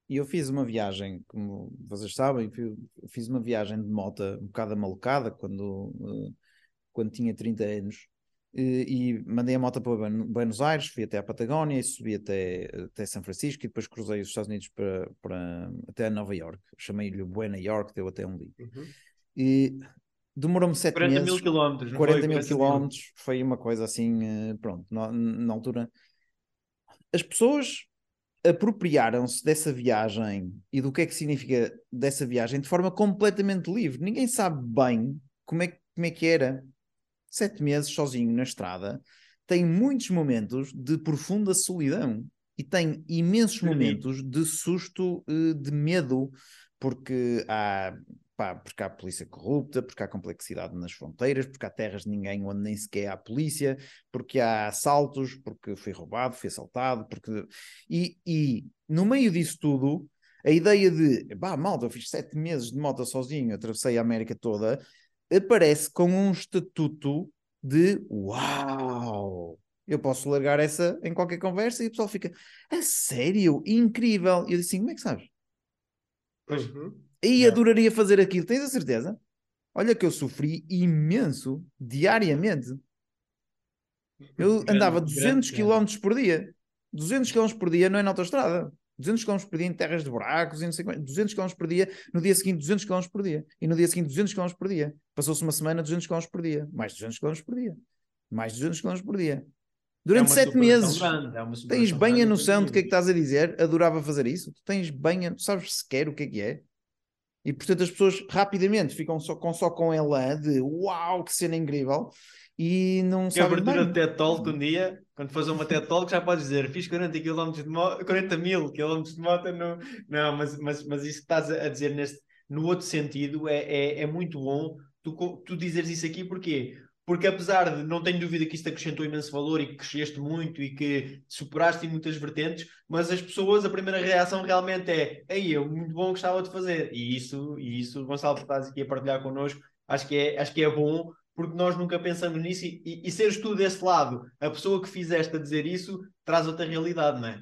E eu fiz uma viagem, como vocês sabem, fiz uma viagem de moto um bocado amalucada quando, eh, quando tinha 30 anos e, e mandei a moto para Buenos Aires, fui até a Patagónia e subi até, até São Francisco e depois cruzei os Estados Unidos para, para até Nova York. Chamei-lhe Buena York, deu até um dia. Uhum. E demorou-me 7 meses. 40 mil quilómetros. 40 mil quilómetros, foi uma coisa assim, eh, pronto, na, na altura. As pessoas apropriaram-se dessa viagem e do que é que significa dessa viagem de forma completamente livre. Ninguém sabe bem como é, como é que era. Sete meses sozinho na estrada tem muitos momentos de profunda solidão e tem imensos momentos de susto, eh, de medo, porque há Pá, porque há polícia corrupta, porque há complexidade nas fronteiras, porque há terras de ninguém onde nem sequer há polícia, porque há assaltos, porque foi roubado, foi assaltado, porque... E, e no meio disso tudo, a ideia de, pá, malta, eu fiz sete meses de moto sozinho, atravessei a América toda, aparece com um estatuto de uau! Eu posso largar essa em qualquer conversa e o pessoal fica, a sério? Incrível! E eu disse assim, como é que sabes? Uhum. E adoraria fazer aquilo, tens a certeza? Olha que eu sofri imenso diariamente. Eu andava 200 km por dia. 200 km por dia não é na autostrada. 200 km por dia em terras de buracos e não sei 200 km por dia, no dia seguinte 200 km por dia, e no dia seguinte 200 km por dia. Passou-se uma semana 200 km por dia, mais 200 km por dia, mais 200 km por dia. Durante É sete meses. grande, é Tens bem a grande noção do que é que estás a dizer? Adorava fazer isso. Tu tens bem a... sabes sequer o que é que é. E portanto as pessoas rapidamente ficam só com, só com ela de uau, que cena incrível. E não Que sabem abertura bem. de TED Talk um dia, quando fazes uma TED Talk, já podes dizer fiz 40 km de moto, 40 mil km de moto, não, não mas, mas, mas isso que estás a dizer neste, no outro sentido é, é, é muito bom tu, tu dizeres isso aqui, porquê? Porque apesar de não tenho dúvida que isto acrescentou imenso valor e que cresceste muito e que superaste em muitas vertentes, mas as pessoas, a primeira reação realmente é ei, eu muito bom gostava de fazer. E isso, e isso Gonçalo, estás aqui a partilhar connosco, acho que é, acho que é bom porque nós nunca pensamos nisso e, e, e seres tu desse lado, a pessoa que fizeste a dizer isso, traz outra realidade, não é?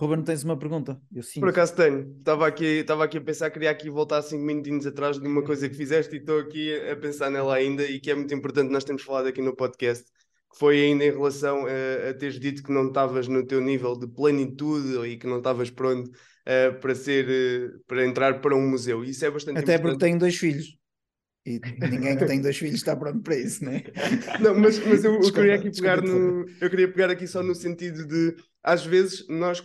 Ruben, tens uma pergunta? Eu sinto. Por acaso tenho. Estava aqui, estava aqui a pensar, queria aqui voltar cinco minutinhos atrás de uma coisa que fizeste e estou aqui a pensar nela ainda e que é muito importante nós temos falado aqui no podcast, que foi ainda em relação a, a teres dito que não estavas no teu nível de plenitude e que não estavas pronto eh, para ser, eh, para entrar para um museu. Isso é bastante Até importante. porque tenho dois filhos. E ninguém que tem dois filhos está pronto para isso, né? (laughs) Não, mas, mas eu, eu Desculpa, queria aqui desculpa, pegar no, eu queria pegar aqui só no sentido de às vezes nós,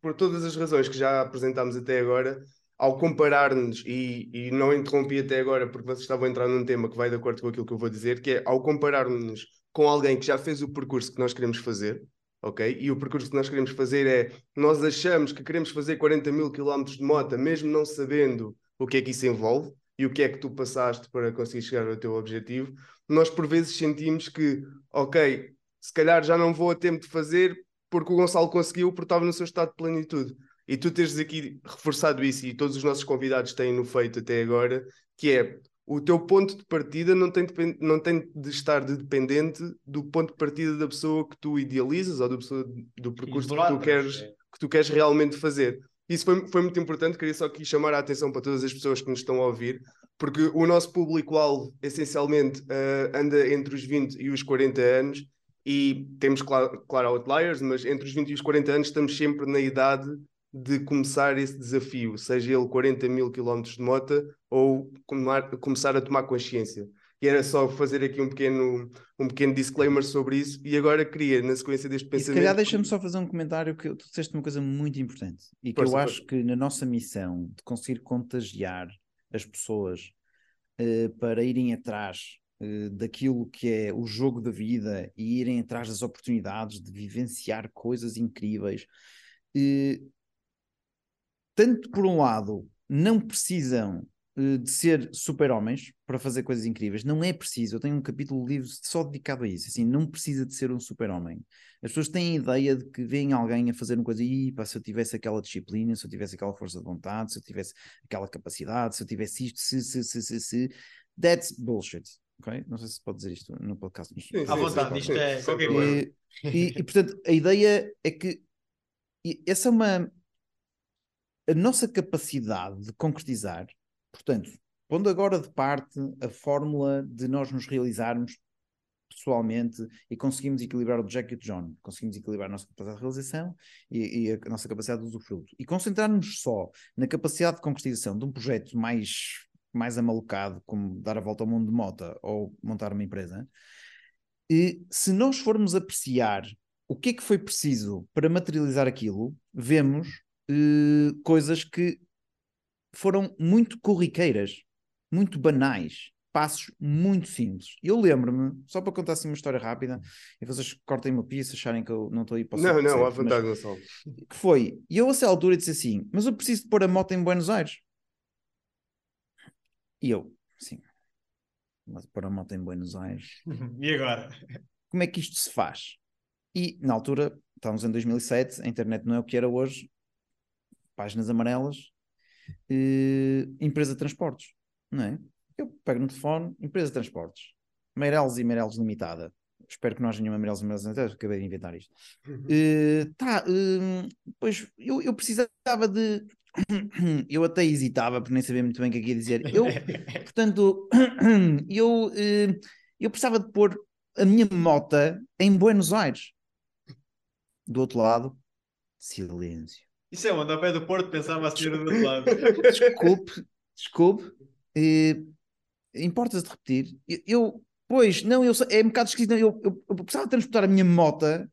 por todas as razões que já apresentámos até agora, ao comparar-nos, e, e não interrompi até agora porque vocês estavam a entrar num tema que vai de acordo com aquilo que eu vou dizer, que é ao compararmos com alguém que já fez o percurso que nós queremos fazer, ok? E o percurso que nós queremos fazer é nós achamos que queremos fazer 40 mil quilómetros de moto, mesmo não sabendo o que é que isso envolve e o que é que tu passaste para conseguir chegar ao teu objetivo, nós por vezes sentimos que, ok, se calhar já não vou a tempo de fazer porque o Gonçalo conseguiu porque estava no seu estado de plenitude. E tu teres aqui reforçado isso e todos os nossos convidados têm no feito até agora, que é o teu ponto de partida não tem, depen- não tem de estar de dependente do ponto de partida da pessoa que tu idealizas ou da pessoa, do percurso que tu queres é. que tu queres realmente fazer. Isso foi, foi muito importante, queria só aqui chamar a atenção para todas as pessoas que nos estão a ouvir, porque o nosso público-alvo, essencialmente, eh, anda entre os 20 e os 40 anos, e temos, claro, claro, outliers, mas entre os 20 e os 40 anos estamos sempre na idade de começar esse desafio, seja ele 40 mil quilómetros de moto ou começar a tomar consciência. E era só fazer aqui um pequeno, um pequeno disclaimer sobre isso, e agora queria, na sequência deste E se pensamento... calhar deixa-me só fazer um comentário que tu disseste uma coisa muito importante e que Força, eu força. acho que na nossa missão de conseguir contagiar as pessoas eh, para irem atrás eh, daquilo que é o jogo da vida e irem atrás das oportunidades de vivenciar coisas incríveis, eh, tanto por um lado não precisam eh, de ser super-homens para fazer coisas incríveis. Não é preciso. Eu tenho um capítulo de livro só dedicado a isso. Assim, não precisa de ser um super-homem. As pessoas têm a ideia de que veem alguém a fazer uma coisa e se eu tivesse aquela disciplina, se eu tivesse aquela força de vontade, se eu tivesse aquela capacidade, se eu tivesse isto, se, se, se, se, se. That's bullshit. Ok? Não sei se pode dizer isto no podcast. mas- Sim, À sim, vontade, sim, isto é qualquer coisa. E, e, e, portanto, a ideia é que essa é uma. A nossa capacidade de concretizar, portanto, pondo agora de parte a fórmula de nós nos realizarmos pessoalmente e conseguimos equilibrar o Jack e o John, conseguimos equilibrar a nossa capacidade de realização e, e a nossa capacidade de usufruto. E concentrarmos só na capacidade de concretização de um projeto mais, mais amalucado, como dar a volta ao mundo de moto ou montar uma empresa, e se nós formos apreciar o que é que foi preciso para materializar aquilo, vemos eh, coisas que foram muito corriqueiras, muito banais, passos muito simples. Eu lembro-me, só para contar assim uma história rápida, e vocês cortem-me o pio se acharem que eu não estou aí para Não, não, à sempre, mas- que foi, e eu a essa altura disse assim, mas eu preciso de pôr a moto em Buenos Aires. E eu, sim, mas pôr a moto em Buenos Aires, E agora? como é que isto se faz? E na altura, estávamos em 2007, a internet não é o que era hoje, páginas amarelas, eh, empresa de transportes, não é? Eu pego no telefone, empresa de transportes, Meireles e Meireles Limitada. Espero que não haja nenhuma Meireles e Meireles Limitada, acabei de inventar isto. Eh, tá, eh, pois eu, eu precisava de. (coughs) Eu até hesitava, porque nem sabia muito bem o que é ia dizer. Eu, (laughs) portanto, (coughs) eu, eh, eu precisava de pôr a minha mota em Buenos Aires. Do outro lado, silêncio. Isso é onde, ao pé do Porto, pensava a senhora do outro lado. Desculpe, desculpe. Eh, Importas de repetir? Eu, eu- Pois, não, eu, é um bocado esquisito. Eu, eu, eu precisava transportar a minha mota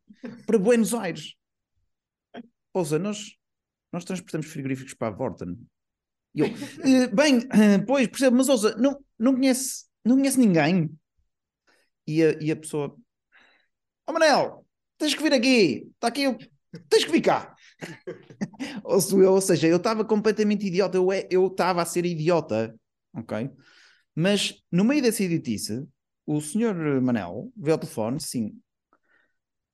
para Buenos Aires. Ouça, nós, nós transportamos frigoríficos para a Vorten. E eu, "Eh, bem, pois, percebo, mas ouça, não, não, conhece, não conhece ninguém. E a, e a pessoa, ó Manel, tens que vir aqui, está aqui, eu- tens que vir cá. (laughs) ou, ou seja, eu estava completamente idiota, eu é- eu estava a ser idiota, ok? Mas no meio dessa idiotice, o senhor Manel veio ao telefone, sim.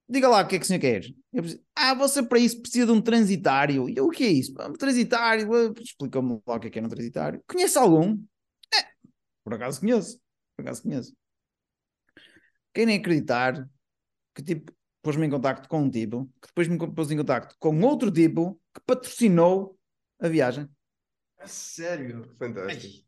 Diga lá o que é que o senhor quer. Eu preciso- ah, você para isso precisa de um transitário. E eu, o que é isso? Um transitário? Explica-me lá o que é que é um transitário. Conhece algum? É, por acaso conheço. Por acaso conheço. Quem nem acreditar que tipo pôs-me em contacto com um tipo, que depois me pôs em contacto com outro tipo que patrocinou a viagem. A sério? Fantástico.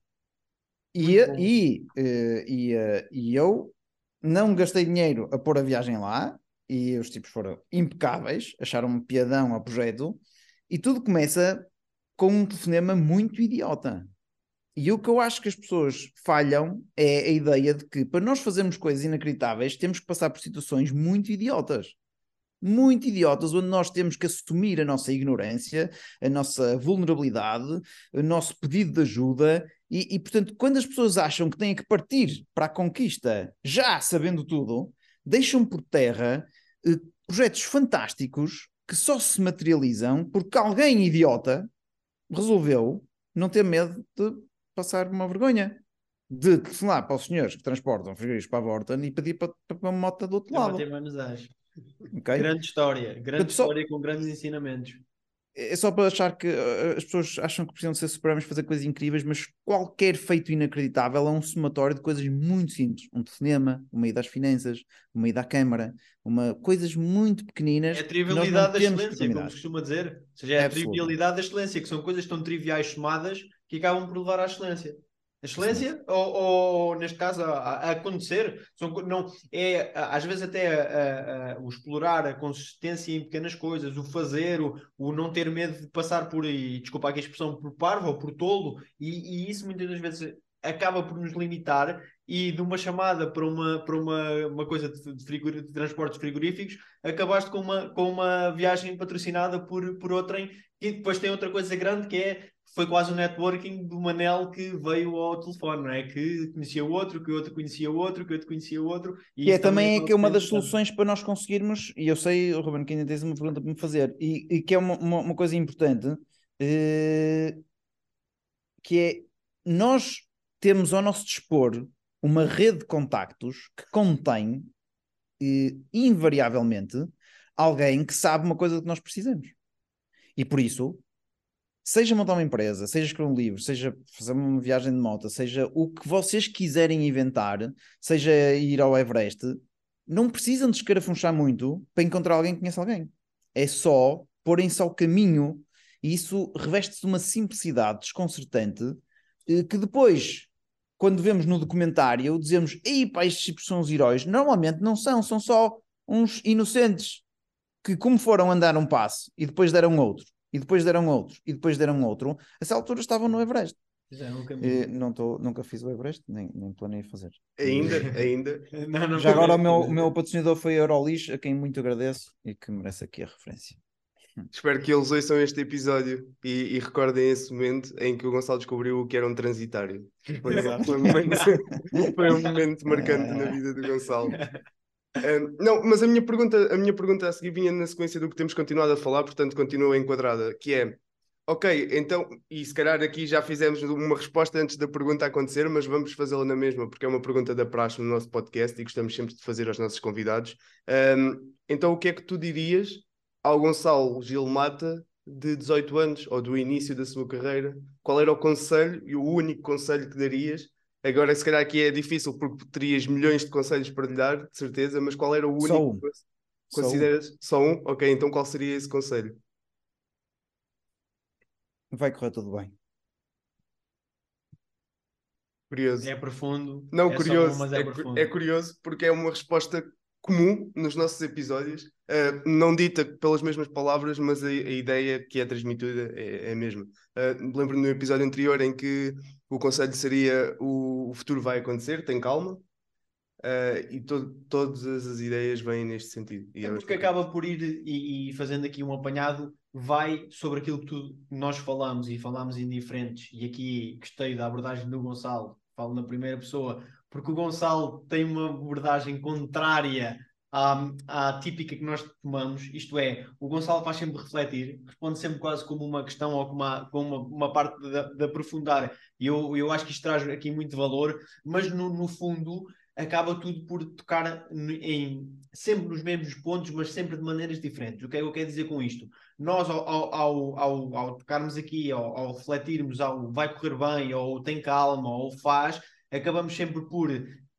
E, e, eh, e, eh, e eu não gastei dinheiro a pôr a viagem lá e os tipos foram impecáveis, acharam-me piadão ao projeto e tudo começa com um telefonema muito idiota. E o que eu acho que as pessoas falham é a ideia de que para nós fazermos coisas inacreditáveis temos que passar por situações muito idiotas. Muito idiotas, onde nós temos que assumir a nossa ignorância, a nossa vulnerabilidade, o nosso pedido de ajuda e, e, portanto, quando as pessoas acham que têm que partir para a conquista já sabendo tudo, deixam por terra projetos fantásticos que só se materializam porque alguém idiota resolveu não ter medo de passar uma vergonha. De telefonar para os senhores que transportam frigoríficos para a Vorten e pedir para, para uma moto do outro Eu lado. bati Buenos Aires. ok? Grande história, grande Portanto, só- história com grandes ensinamentos. É só para achar que uh, as pessoas acham que precisam ser super-homens fazer coisas incríveis, mas qualquer feito inacreditável é um somatório de coisas muito simples. Um telefonema, uma ida às finanças, uma ida à câmara, uma, coisas muito pequeninas. É a trivialidade da excelência, como se costuma dizer. Ou seja, é a Absolutamente. trivialidade da excelência, que são coisas tão triviais somadas que acabam por levar à excelência. A excelência, ou, ou, neste caso, a, a não, é às vezes até a- a- o explorar a consistência em pequenas coisas, o fazer, o, o não ter medo de passar por, e desculpa aqui a expressão, por parvo ou por tolo, e, e isso muitas das vezes acaba por nos limitar e de uma chamada para uma, para uma, uma coisa de, frigor- de transportes frigoríficos, acabaste com uma, com uma viagem patrocinada por, por outrem e depois tem outra coisa grande que é foi quase o networking do Manel que veio ao telefone, não é? Que conhecia o outro, que o outro conhecia o outro, que o outro conhecia o outro. E E é também é que é uma das soluções para nós conseguirmos, e eu sei, Ruben, que ainda tens uma pergunta para me fazer, e, e que é uma, uma, uma coisa importante, eh, que é nós temos ao nosso dispor uma rede de contactos que contém, eh, invariavelmente, alguém que sabe uma coisa que nós precisamos. E por isso, seja montar uma empresa, seja escrever um livro, seja fazer uma viagem de moto, seja o que vocês quiserem inventar, seja ir ao Everest, não precisam de escarafunchar muito para encontrar alguém que conheça alguém. É só porem-se ao caminho e isso reveste-se de uma simplicidade desconcertante eh, que depois, quando vemos no documentário, dizemos: Ei, pá, estes tipos são os heróis. Normalmente não são, são só uns inocentes que, como foram andar um passo e depois deram outro, e depois deram outro, e depois deram outro, a essa altura estavam no Everest. Fizeram um caminho. Eh, não tô, nunca fiz o Everest, nem, nem planei fazer. Ainda, (laughs) ainda. Não, não, Já agora o meu, o meu patrocinador foi a Eurolis, a quem muito agradeço e que merece aqui a referência. Espero que eles ouçam este episódio e, e recordem esse momento em que o Gonçalo descobriu o que era um transitário. Foi, foi um, momento, (laughs) foi um momento marcante na vida do Gonçalo. Um, não, mas a minha, pergunta, a minha pergunta a seguir vinha na sequência do que temos continuado a falar, portanto continua enquadrada, que é, ok, então, e se calhar aqui já fizemos uma resposta antes da pergunta acontecer, mas vamos fazê-la na mesma, porque é uma pergunta da praxe no nosso podcast e gostamos sempre de fazer aos nossos convidados. Um, então o que é que tu dirias ao Gonçalo Gil Mata de 18 anos, ou do início da sua carreira? Qual era o conselho e o único conselho que darias? Agora, se calhar aqui é difícil porque terias milhões de conselhos para lhe dar, de certeza, mas qual era o único Só um. que Só um. consideras? Só um? Ok, então qual seria esse conselho? Vai correr tudo bem. Curioso. É profundo. Não, é só curioso. bom, mas é, é, profundo. é curioso porque é uma resposta comum nos nossos episódios, eh, não dita pelas mesmas palavras, mas a, a ideia que é transmitida é, é a mesma. Eh, Lembro-me no episódio anterior em que o conselho seria o, o futuro vai acontecer, tem calma. Uh, e to todas as ideias vêm neste sentido. E é porque acaba por ir e, e, fazendo aqui um apanhado, vai sobre aquilo que tu, nós falamos e falamos em diferentes. E aqui gostei da abordagem do Gonçalo, falo na primeira pessoa, porque o Gonçalo tem uma abordagem contrária à, à típica que nós tomamos, isto é, o Gonçalo faz sempre refletir, responde sempre quase como uma questão ou como uma, como uma, uma parte de, de aprofundar. E eu, eu acho que isto traz aqui muito valor, mas no, no fundo acaba tudo por tocar em, sempre nos mesmos pontos, mas sempre de maneiras diferentes. O que é que eu quero dizer com isto? Nós, ao, ao, ao, ao tocarmos aqui, ao, refletirmos, ao vai correr bem, ou tem calma, ou faz, acabamos sempre por.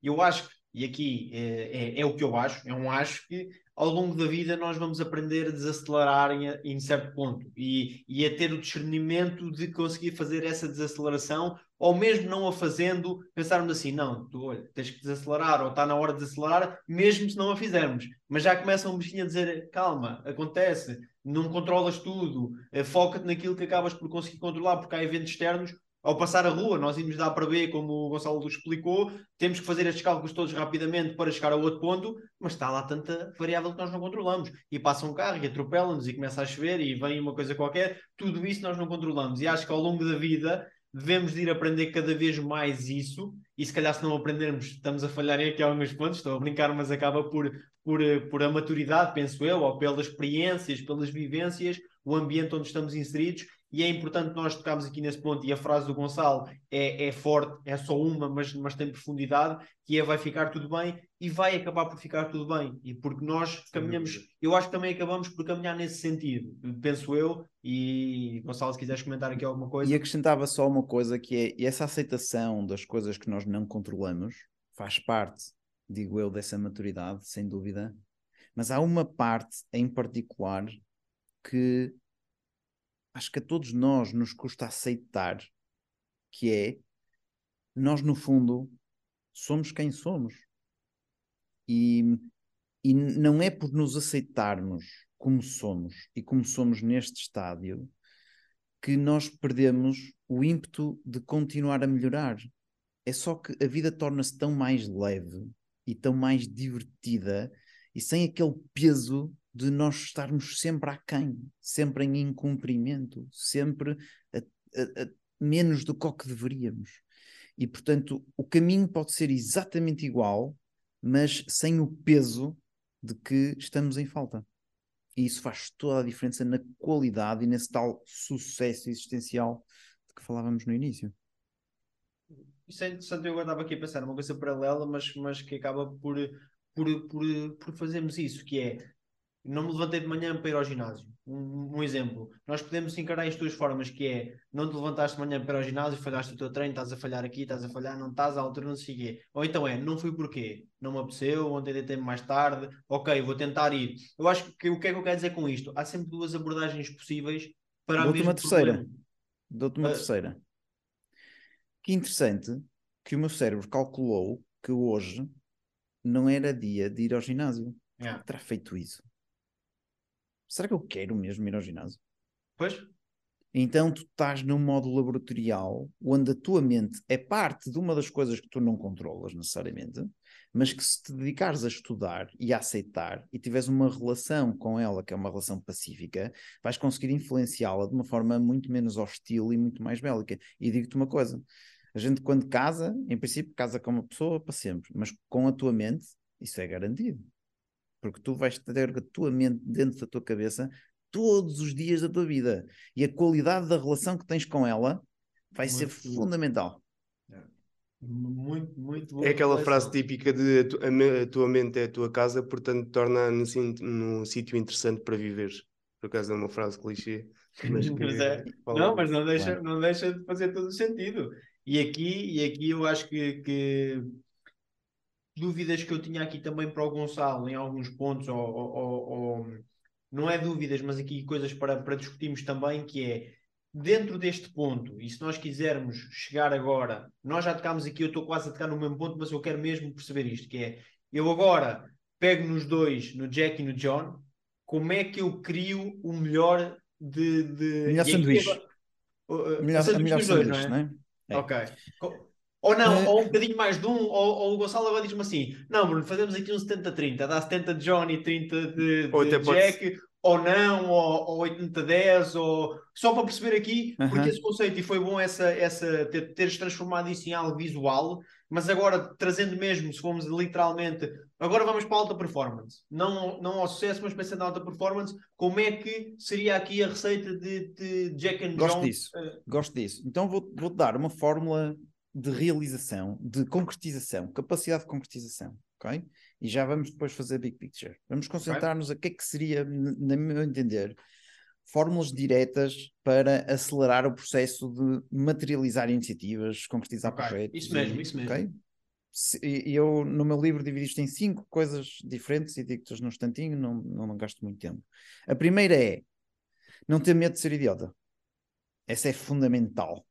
Eu acho, e aqui é, é, é o que eu acho, é um acho que ao longo da vida nós vamos aprender a desacelerar em, em certo ponto e, e a ter o discernimento de conseguir fazer essa desaceleração ou mesmo não a fazendo, pensarmos assim, não, tu olha, tens que desacelerar ou está na hora de desacelerar, mesmo se não a fizermos. Mas já começa um bichinho a dizer, calma, acontece, não controlas tudo, eh, foca-te naquilo que acabas por conseguir controlar, porque há eventos externos ao passar a rua, nós irmos dar para B, como o Gonçalo explicou, temos que fazer estes cálculos todos rapidamente para chegar a outro ponto, mas está lá tanta variável que nós não controlamos. E passa um carro e atropela-nos e começa a chover e vem uma coisa qualquer, tudo isso nós não controlamos. E acho que ao longo da vida devemos ir aprender cada vez mais isso, e se calhar se não aprendermos, estamos a falhar aqui alguns pontos, estou a brincar, mas acaba por, por, por a maturidade, penso eu, ou pelas experiências, pelas vivências, o ambiente onde estamos inseridos, e é importante nós tocarmos aqui nesse ponto, e a frase do Gonçalo é, é forte, é só uma, mas, mas tem profundidade, que é vai ficar tudo bem e vai acabar por ficar tudo bem. E porque nós caminhamos, eu acho que também acabamos por caminhar nesse sentido, penso eu, e Gonçalo, se quiseres comentar aqui alguma coisa. E acrescentava só uma coisa que é essa aceitação das coisas que nós não controlamos faz parte, digo eu, dessa maturidade, sem dúvida. Mas há uma parte em particular que acho que a todos nós nos custa aceitar, que é nós no fundo somos quem somos. E, e não é por nos aceitarmos como somos e como somos neste estádio que nós perdemos o ímpeto de continuar a melhorar. É só que a vida torna-se tão mais leve e tão mais divertida e sem aquele peso de nós estarmos sempre aquém, sempre em incumprimento, sempre a, a, a menos do que o que deveríamos. E, portanto, o caminho pode ser exatamente igual, mas sem o peso de que estamos em falta. E isso faz toda a diferença na qualidade e nesse tal sucesso existencial de que falávamos no início. Isso é interessante, eu agora estava aqui a pensar uma coisa paralela, mas, mas que acaba por, por, por, por fazermos isso, que é não me levantei de manhã para ir ao ginásio. Um, um, exemplo. Nós podemos encarar de duas formas, que é não te levantaste de manhã para ir ao ginásio, falhaste o teu treino, estás a falhar aqui, estás a falhar, não estás, à altura não se quê. Ou então é, não fui porquê? Não me apeteceu, ontem deitei-me mais tarde, ok, vou tentar ir. Eu acho que o que é que eu quero dizer com isto? Há sempre duas abordagens possíveis para Dou-te uma terceira. Dou-te uma uh... terceira. Que interessante que o meu cérebro calculou que hoje não era dia de ir ao ginásio. Yeah. Terá feito isso será que eu quero mesmo ir ao ginásio? Pois. Então tu estás num modo laboratorial onde a tua mente é parte de uma das coisas que tu não controlas necessariamente, mas que se te dedicares a estudar e a aceitar e tiveres uma relação com ela, que é uma relação pacífica, vais conseguir influenciá-la de uma forma muito menos hostil e muito mais bélica. E digo-te uma coisa: a gente, quando casa, em princípio, casa com uma pessoa para sempre, mas com a tua mente, isso é garantido porque tu vais ter a tua mente dentro da tua cabeça todos os dias da tua vida e a qualidade da relação que tens com ela vai muito ser fundamental. É. Muito, muito bom. É aquela frase típica de a, tu, a, a, tua mente é a tua casa, portanto torna num, num sítio interessante para viver. Por acaso é uma frase clichê. Mas, (laughs) mas é. Não, mas não deixa, claro. não deixa de fazer todo o sentido. E aqui, e aqui eu acho que, que dúvidas que eu tinha aqui também para o Gonçalo em alguns pontos, ou, ou, ou não é dúvidas, mas aqui coisas para, para discutirmos também, que é dentro deste ponto, e se nós quisermos chegar agora, nós já tocámos aqui, eu estou quase a tocar no mesmo ponto, mas eu quero mesmo perceber isto, que é, eu agora pego nos dois, no Jack e no John, como é que eu crio o melhor de... de... Melhor sanduíche. Uh, uh, melhor, sanduíche, melhor sanduíche, não é? Não é? Ok. Ou não, É. ou um bocadinho mais de um, ou, ou o Gonçalo agora diz-me assim: não, Bruno, fazemos aqui um 70-30, dá 70 de Johnny e 30 de, Ou de até pode Jack, ou não, ou, ou 80-10, ou só para perceber aqui, porque Aham. esse conceito, e foi bom essa, essa, ter, teres transformado isso em algo visual, mas agora trazendo mesmo, se formos literalmente, agora vamos para a alta performance, não, não ao sucesso, mas pensando na alta performance, como é que seria aqui a receita de, de Jack and Gosto John? disso. eh, Gosto disso. Então vou- vou-te dar uma fórmula de realização, de concretização, capacidade de concretização, ok? E já vamos depois fazer big picture. Vamos concentrar-nos a que é que seria, na meu entender, fórmulas diretas para acelerar o processo de materializar iniciativas, concretizar Ok, projetos. isso mesmo, e- isso mesmo. ok? Se- e e eu, no meu livro, divido isto em cinco coisas diferentes e digo-te num instantinho, não, não, não gasto muito tempo. A primeira é não ter medo de ser idiota. Essa é fundamental.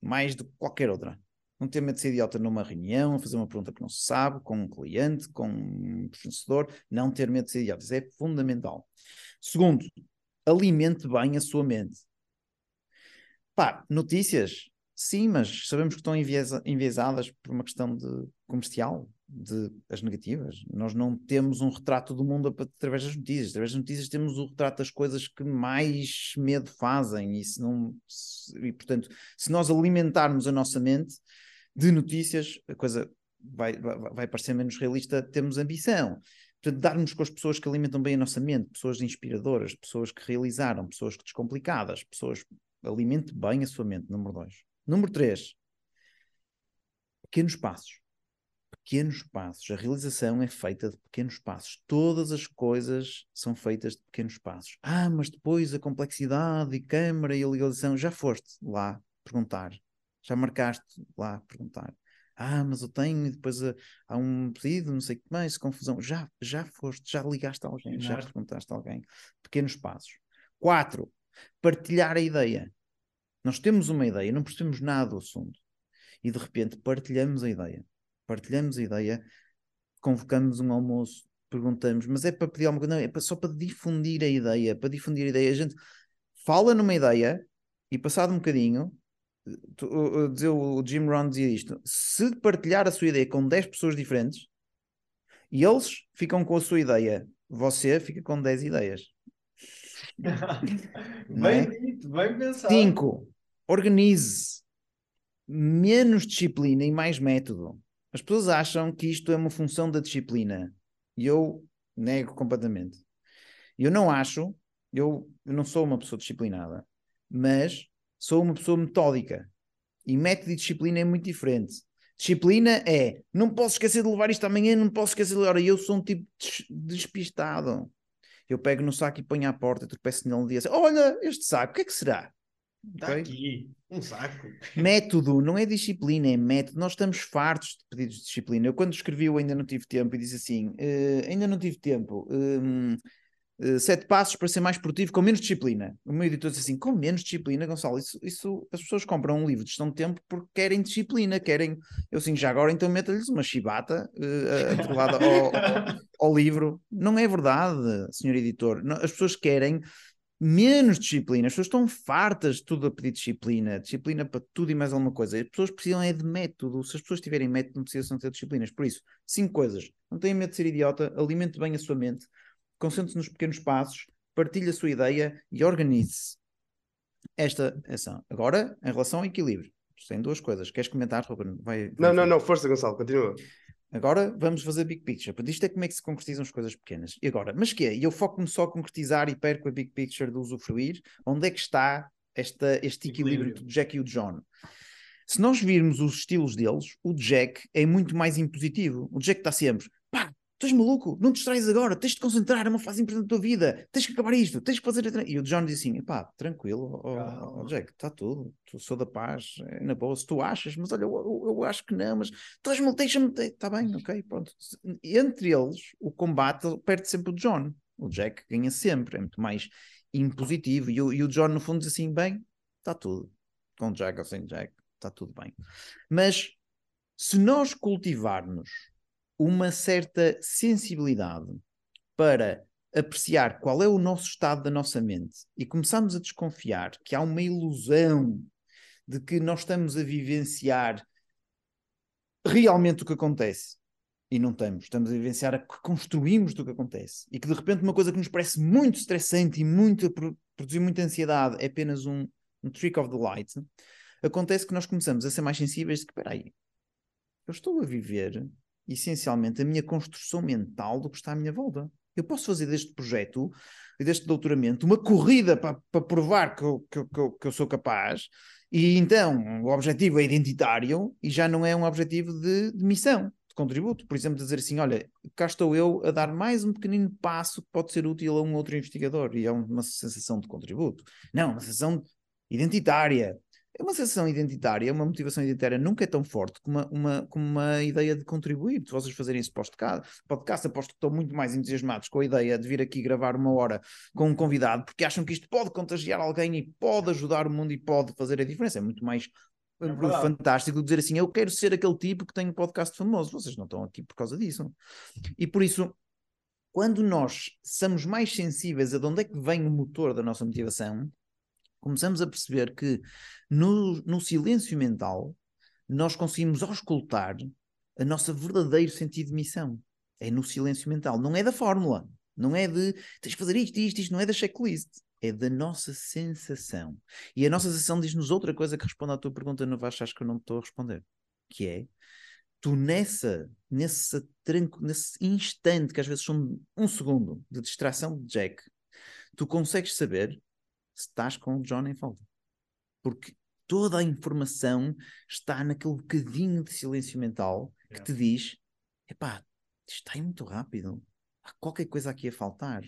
Mais do que qualquer outra. Não ter medo de ser idiota numa reunião, fazer uma pergunta que não se sabe, com um cliente, com um fornecedor. Não ter medo de ser idiota. Isso é fundamental. Segundo, alimente bem a sua mente. Pá, notícias, sim, mas sabemos que estão enviesa- enviesadas por uma questão de comercial, de as negativas. Nós não temos um retrato do mundo através das notícias. Através das notícias temos o retrato das coisas que mais medo fazem. E, se não, se- e portanto, se nós alimentarmos a nossa mente de notícias, a coisa vai, vai, vai parecer menos realista, temos ambição. Portanto, darmos com as pessoas que alimentam bem a nossa mente, pessoas inspiradoras, pessoas que realizaram, pessoas que descomplicadas, pessoas. Alimente bem a sua mente, número dois. Número três, pequenos passos. Pequenos passos. A realização é feita de pequenos passos. Todas as coisas são feitas de pequenos passos. Ah, mas depois a complexidade e câmara e a legalização, já foste lá perguntar. Já marcaste lá perguntar. Ah, mas eu tenho, e depois ah, há um pedido, não sei o que mais, confusão. Já, já foste, já ligaste a alguém, já perguntaste a alguém. Pequenos passos. Quatro, partilhar a ideia. Nós temos uma ideia, não percebemos nada do assunto. E de repente partilhamos a ideia. Partilhamos a ideia, convocamos um almoço, perguntamos, mas é para pedir alguma coisa? Não, é para- só para difundir a ideia. Para difundir a ideia. A gente fala numa ideia e passado um bocadinho, uh, uh, dizer o Jim Rohn dizia isto, se partilhar a sua ideia com 10 pessoas diferentes e eles ficam com a sua ideia, você fica com 10 ideias. (laughs) É? bem dito, bem pensado. 5. Organize. Menos disciplina e mais método. As pessoas acham que isto é uma função da disciplina. E eu nego completamente. Eu não acho, eu, eu não sou uma pessoa disciplinada, mas sou uma pessoa metódica. E método e disciplina é muito diferente. Disciplina é, não posso esquecer de levar isto amanhã, não posso esquecer de levar. Eu sou um tipo des- despistado. Eu pego no saco e ponho à porta, tropeço nele um dia assim, olha, este saco, o que é que será? Está Ok? aqui, um saco. Método, não é disciplina, é método. Nós estamos fartos de pedidos de disciplina. Eu, quando escrevi o Ainda Não Tive Tempo, e disse assim: "Eh, Ainda não tive tempo, eh, sete passos para ser mais produtivo com menos disciplina. O meu editor disse assim: Com menos disciplina, Gonçalo, isso, isso as pessoas compram um livro de gestão de tempo porque querem disciplina, querem. Eu assim, já agora então meta-lhes uma chibata eh, atrelada ao, ao- ao livro. Não é verdade, senhor editor. Não, as pessoas querem menos disciplina. As pessoas estão fartas de tudo a pedir disciplina, disciplina para tudo e mais alguma coisa. As pessoas precisam é de método. Se as pessoas tiverem método, não precisam ter disciplinas. Por isso, cinco coisas. Não tenha medo de ser idiota, alimente bem a sua mente, concentre-se nos pequenos passos, partilhe a sua ideia e organize-se. Esta ação. Agora, em relação ao equilíbrio. Tem duas coisas. Queres comentar, Ruben? Vai, vai Não, não, não, força, Gonçalo, continua. Agora vamos fazer big picture. Isto é como é que se concretizam as coisas pequenas. E agora, mas que é? E eu foco-me só a concretizar e perco a big picture do usufruir. Onde é que está esta, este equilíbrio Equilíbrio. entre o Jack e o John? Se nós virmos os estilos deles, o Jack é muito mais impositivo. O Jack está sempre, tu és maluco, não te distrais agora, tens de te concentrar, é uma fase importante da tua vida, tens que acabar isto, tens que fazer. a tre-" E o John diz assim, pá, tranquilo, ó, Calma. Jack, está tudo, tu sou da paz, é na boa, se tu achas, mas olha, eu, eu- eu acho que não, mas tu és maluco, deixa-me, está bem, (laughs) ok, pronto. Entre eles, o combate perde sempre o John, o Jack ganha sempre, é muito mais impositivo, e o, e o John no fundo diz assim, bem, está tudo, com Jack ou sem Jack, está tudo bem. Mas se nós cultivarmos uma certa sensibilidade para apreciar qual é o nosso estado da nossa mente e começarmos a desconfiar que há uma ilusão de que nós estamos a vivenciar realmente o que acontece. E não estamos. Estamos a vivenciar a que construímos do que acontece. E que de repente uma coisa que nos parece muito estressante e muito, produzir muita ansiedade é apenas um, um trick of the light. Acontece que nós começamos a ser mais sensíveis de que, peraí, eu estou a viver essencialmente a minha construção mental do que está à minha volta. Eu posso fazer deste projeto e deste doutoramento uma corrida para, para provar que eu, que, eu, que eu sou capaz, e então o objetivo é identitário e já não é um objetivo de, de missão, de contributo. Por exemplo, dizer assim: olha, cá estou eu a dar mais um pequenino passo que pode ser útil a um outro investigador, e é uma sensação de contributo. Não, uma sensação identitária, uma sensação identitária, uma motivação identitária nunca é tão forte como uma, uma, como uma ideia de contribuir. Se vocês fazerem esse podcast, podcast, aposto que estão muito mais entusiasmados com a ideia de vir aqui gravar uma hora com um convidado, porque acham que isto pode contagiar alguém e pode ajudar o mundo e pode fazer a diferença. É muito mais é fantástico dizer assim: eu quero ser aquele tipo que tem um podcast famoso. Vocês não estão aqui por causa disso. E por isso, quando nós somos mais sensíveis a de onde é que vem o motor da nossa motivação, começamos a perceber que no, no silêncio mental nós conseguimos auscultar a nossa verdadeiro sentido de missão. É no silêncio mental, não é da fórmula, não é de tens que fazer isto, isto, isto, não é da checklist, é da nossa sensação. E a nossa sensação diz-nos outra coisa que responde à tua pergunta, não vais achar que eu não estou a responder, que é tu nessa, nesse, tranco, nesse instante, que às vezes são um segundo de distração de Jack, tu consegues saber se estás com o John em falta. Porque toda a informação está naquele bocadinho de silêncio mental que te diz: epá, isto está aí muito rápido. Há qualquer coisa aqui a faltar.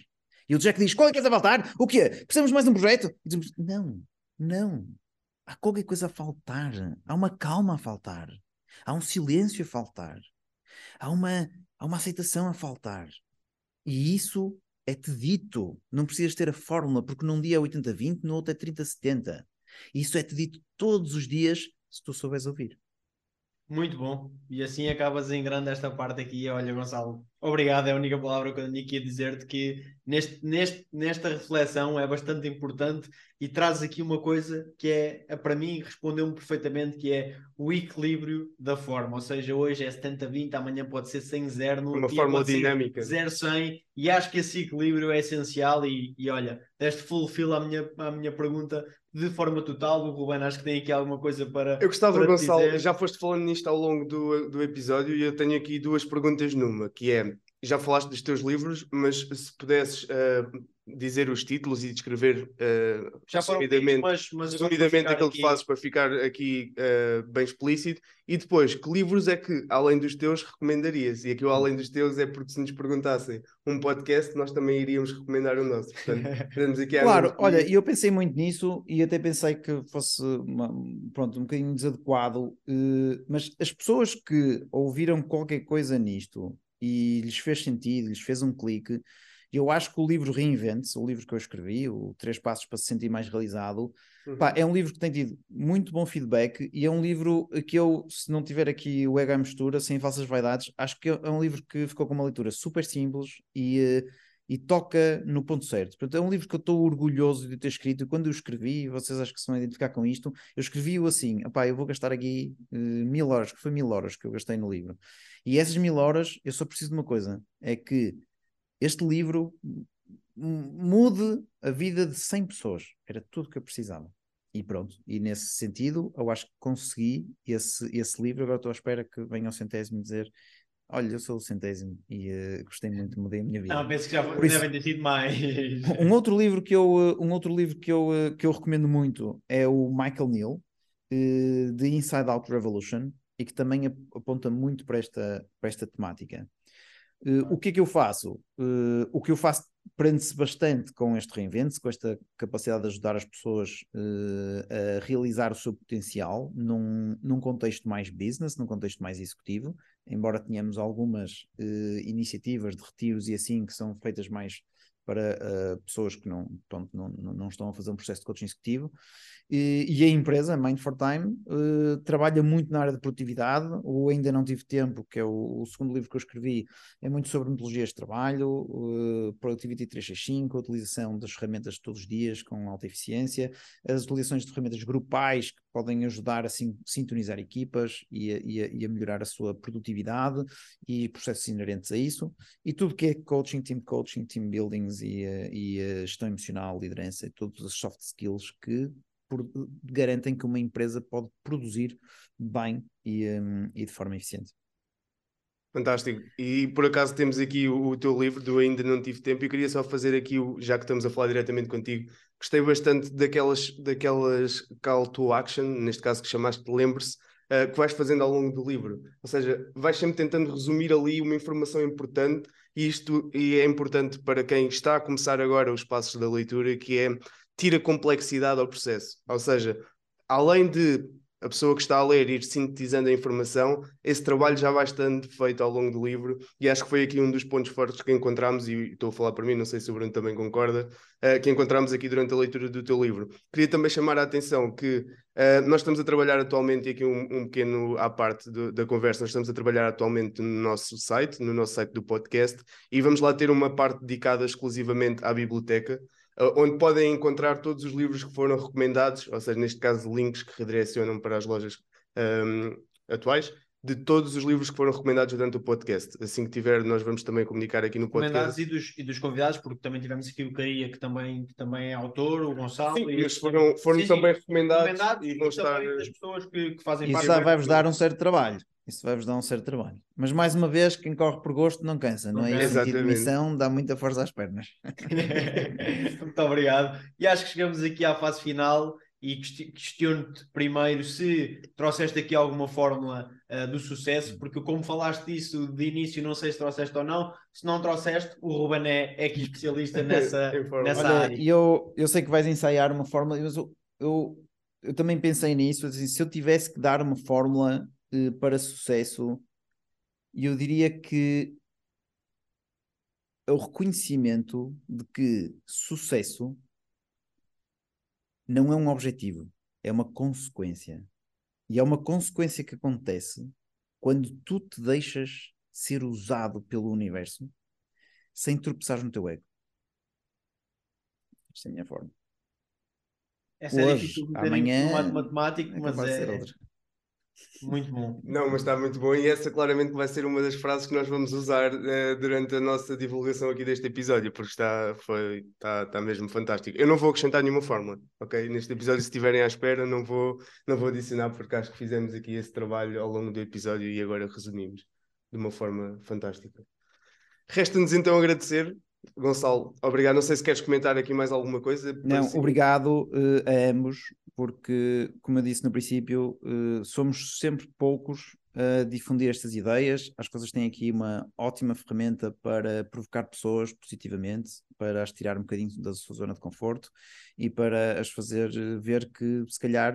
E o Jack diz: qual é que é a faltar? O quê? Precisamos mais de um projeto? E dizemos: não, não. Há qualquer coisa a faltar. Há uma calma a faltar. Há um silêncio a faltar. Há uma, há uma aceitação a faltar. E isso é-te dito. Não precisas ter a fórmula, porque num dia é 80-20, no outro é 30-70. Isso é-te dito todos os dias se tu souberes ouvir. Muito bom. E assim acabas em grande esta parte aqui. Olha, Gonçalo, obrigado. É a única palavra que eu tenho aqui a dizer-te que neste, neste, nesta reflexão é bastante importante e traz aqui uma coisa que é, para mim, respondeu-me perfeitamente, que é o equilíbrio da forma. Ou seja, hoje é 70-20, amanhã pode ser 100-0, no uma forma dinâmica. 0-100 e acho que esse equilíbrio é essencial e, e olha, deste fulfill à minha, à minha pergunta de forma total. O Ruben acho que tem aqui alguma coisa para. Eu gostava, para Gonçalo, dizer. já foste falando nisto ao longo do, do episódio e eu tenho aqui duas perguntas numa, que é. Já falaste dos teus livros, mas se pudesses uh, dizer os títulos e descrever uh, Já resumidamente, mas, mas resumidamente aquilo aqui... que fazes para ficar aqui uh, bem explícito. E depois, que livros é que, além dos teus, recomendarias? E aqui o além dos teus é porque se nos perguntassem um podcast, nós também iríamos recomendar o nosso. Portanto, (laughs) aqui claro, olha, eu pensei muito nisso e até pensei que fosse uma, pronto, um bocadinho desadequado, uh, mas as pessoas que ouviram qualquer coisa nisto e lhes fez sentido, lhes fez um clique eu acho que o livro Reinvente, o livro que eu escrevi, o Três Passos para se sentir mais realizado, uhum. pá, é um livro que tem tido muito bom feedback e é um livro que eu, se não tiver aqui o ego à mistura, sem falsas vaidades, acho que é um livro que ficou com uma leitura super simples e, eh, e toca no ponto certo. Portanto, é um livro que eu estou orgulhoso de ter escrito. Quando eu escrevi, vocês acho que se vão identificar com isto, eu escrevi-o assim: eu vou gastar aqui uh, mil horas, que foi mil horas que eu gastei no livro. E essas mil horas, eu só preciso de uma coisa: é que este livro mude a vida de 100 pessoas. Era tudo que eu precisava. E pronto, e nesse sentido, eu acho que consegui esse, esse livro. Agora estou à espera que venha ao centésimo dizer: Olha, eu sou o centésimo e uh, gostei muito, mudei a minha vida. Não, penso que já Por devem ter sido mais. (laughs) Um outro livro que eu, eh, um outro livro que eu, eh, que eu recomendo muito é o Michael Neal, The Inside Out Revolution, e que também aponta muito para esta, para esta temática. Uh, o que é que eu faço? Uh, o que eu faço prende-se bastante com este reinvento, com esta capacidade de ajudar as pessoas uh, a realizar o seu potencial num, num contexto mais business, num contexto mais executivo, embora tenhamos algumas iniciativas de retiros e assim que são feitas mais para uh, pessoas que não, pronto, não, não estão a fazer um processo de coaching executivo. E, e a empresa, Mind for Time, uh, trabalha muito na área de produtividade. O Ainda Não Tive Tempo, que é o, o segundo livro que eu escrevi, é muito sobre metodologias de trabalho, uh, Productivity 365, a utilização das ferramentas todos os dias com alta eficiência, as utilizações de ferramentas grupais que podem ajudar a sim, sintonizar equipas e a, e, a, e a, melhorar a sua produtividade e processos inerentes a isso. E tudo que é coaching, team coaching, team buildings e, e gestão emocional, liderança e todas as soft skills que por, garantem que uma empresa pode produzir bem e, um, e de forma eficiente. Fantástico. E por acaso temos aqui o, o, teu livro do Ainda Não Tive Tempo e queria só fazer aqui, já que estamos a falar diretamente contigo, gostei bastante daquelas, daquelas call to action, neste caso que chamaste lembre-se, uh, que vais fazendo ao longo do livro. Ou seja, vais sempre tentando resumir ali uma informação importante e isto e é importante para quem está a começar agora os passos da leitura, que é tira complexidade ao processo. Ou seja, além de a pessoa que está a ler ir sintetizando a informação, esse trabalho já vai estando feito ao longo do livro, e acho que foi aqui um dos pontos fortes que encontramos, e estou a falar para mim, não sei se o Bruno também concorda, uh, que encontramos aqui durante a leitura do teu livro. Queria também chamar a atenção que uh, nós estamos a trabalhar atualmente, e aqui um, um pequeno à parte do, da conversa, nós estamos a trabalhar atualmente no nosso site, no nosso site do podcast, e vamos lá ter uma parte dedicada exclusivamente à biblioteca, onde podem encontrar todos os livros que foram recomendados, ou seja, neste caso, links que redirecionam para as lojas um, atuais, de todos os livros que foram recomendados durante o podcast. Assim que tiver, nós vamos também comunicar aqui no podcast. E dos, e dos convidados, porque também tivemos aqui o Caria, que também, que também é autor, o Gonçalo. Sim, e eles foram, foram sim, também sim, recomendados, recomendados, e vão estar. das pessoas que, que fazem Isso parte. Isso vai-vos dar um certo trabalho. Isso vai-vos dar um certo trabalho. Mas mais uma vez, quem corre por gosto não cansa, não, é? Esse de missão dá muita força às pernas. (laughs) Muito obrigado. E acho que chegamos aqui à fase final e questiono-te primeiro se trouxeste aqui alguma fórmula uh, do sucesso, porque como falaste disso de início, não sei se trouxeste ou não, se não trouxeste, o Ruben é, é aqui especialista nessa, (laughs) nessa Olha, área. Eu, eu sei que vais ensaiar uma fórmula, mas eu, eu, eu também pensei nisso, assim, se eu tivesse que dar uma fórmula eh, para sucesso, eu diria que é o reconhecimento de que sucesso não é um objetivo, é uma consequência. E é uma consequência que acontece quando tu te deixas ser usado pelo universo sem tropeçar no teu ego. Esta é a minha forma. Essa Hoje, é difícil amanhã, matemático, é mas é, muito bom. Não, mas está muito bom e essa claramente vai ser uma das frases que nós vamos usar uh, durante a nossa divulgação aqui deste episódio, porque está, foi, está, está mesmo fantástico. Eu não vou acrescentar nenhuma fórmula, ok? Neste episódio, se estiverem à espera, não vou, não vou adicionar, porque acho que fizemos aqui esse trabalho ao longo do episódio e agora resumimos de uma forma fantástica. Resta-nos então agradecer Gonçalo, obrigado. Não sei se queres comentar aqui mais alguma coisa. Não, obrigado uh, a ambos, porque, como eu disse no princípio, uh, somos sempre poucos a difundir estas ideias. As coisas têm aqui uma ótima ferramenta para provocar pessoas positivamente, para as tirar um bocadinho da sua zona de conforto e para as fazer eh, ver que, se calhar,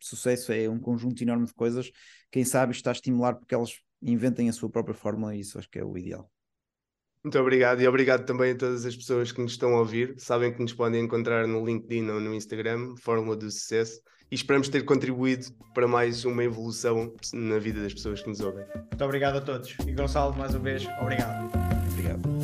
sucesso é um conjunto enorme de coisas. Quem sabe está a estimular porque elas inventem a sua própria fórmula e isso acho que é o ideal. Muito obrigado e obrigado também a todas as pessoas que nos estão a ouvir. Sabem que nos podem encontrar no LinkedIn ou no Instagram, Fórmula do Sucesso, e esperamos ter contribuído para mais uma evolução na vida das pessoas que nos ouvem. Muito obrigado a todos. E Gonçalo, mais uma vez, obrigado. Obrigado.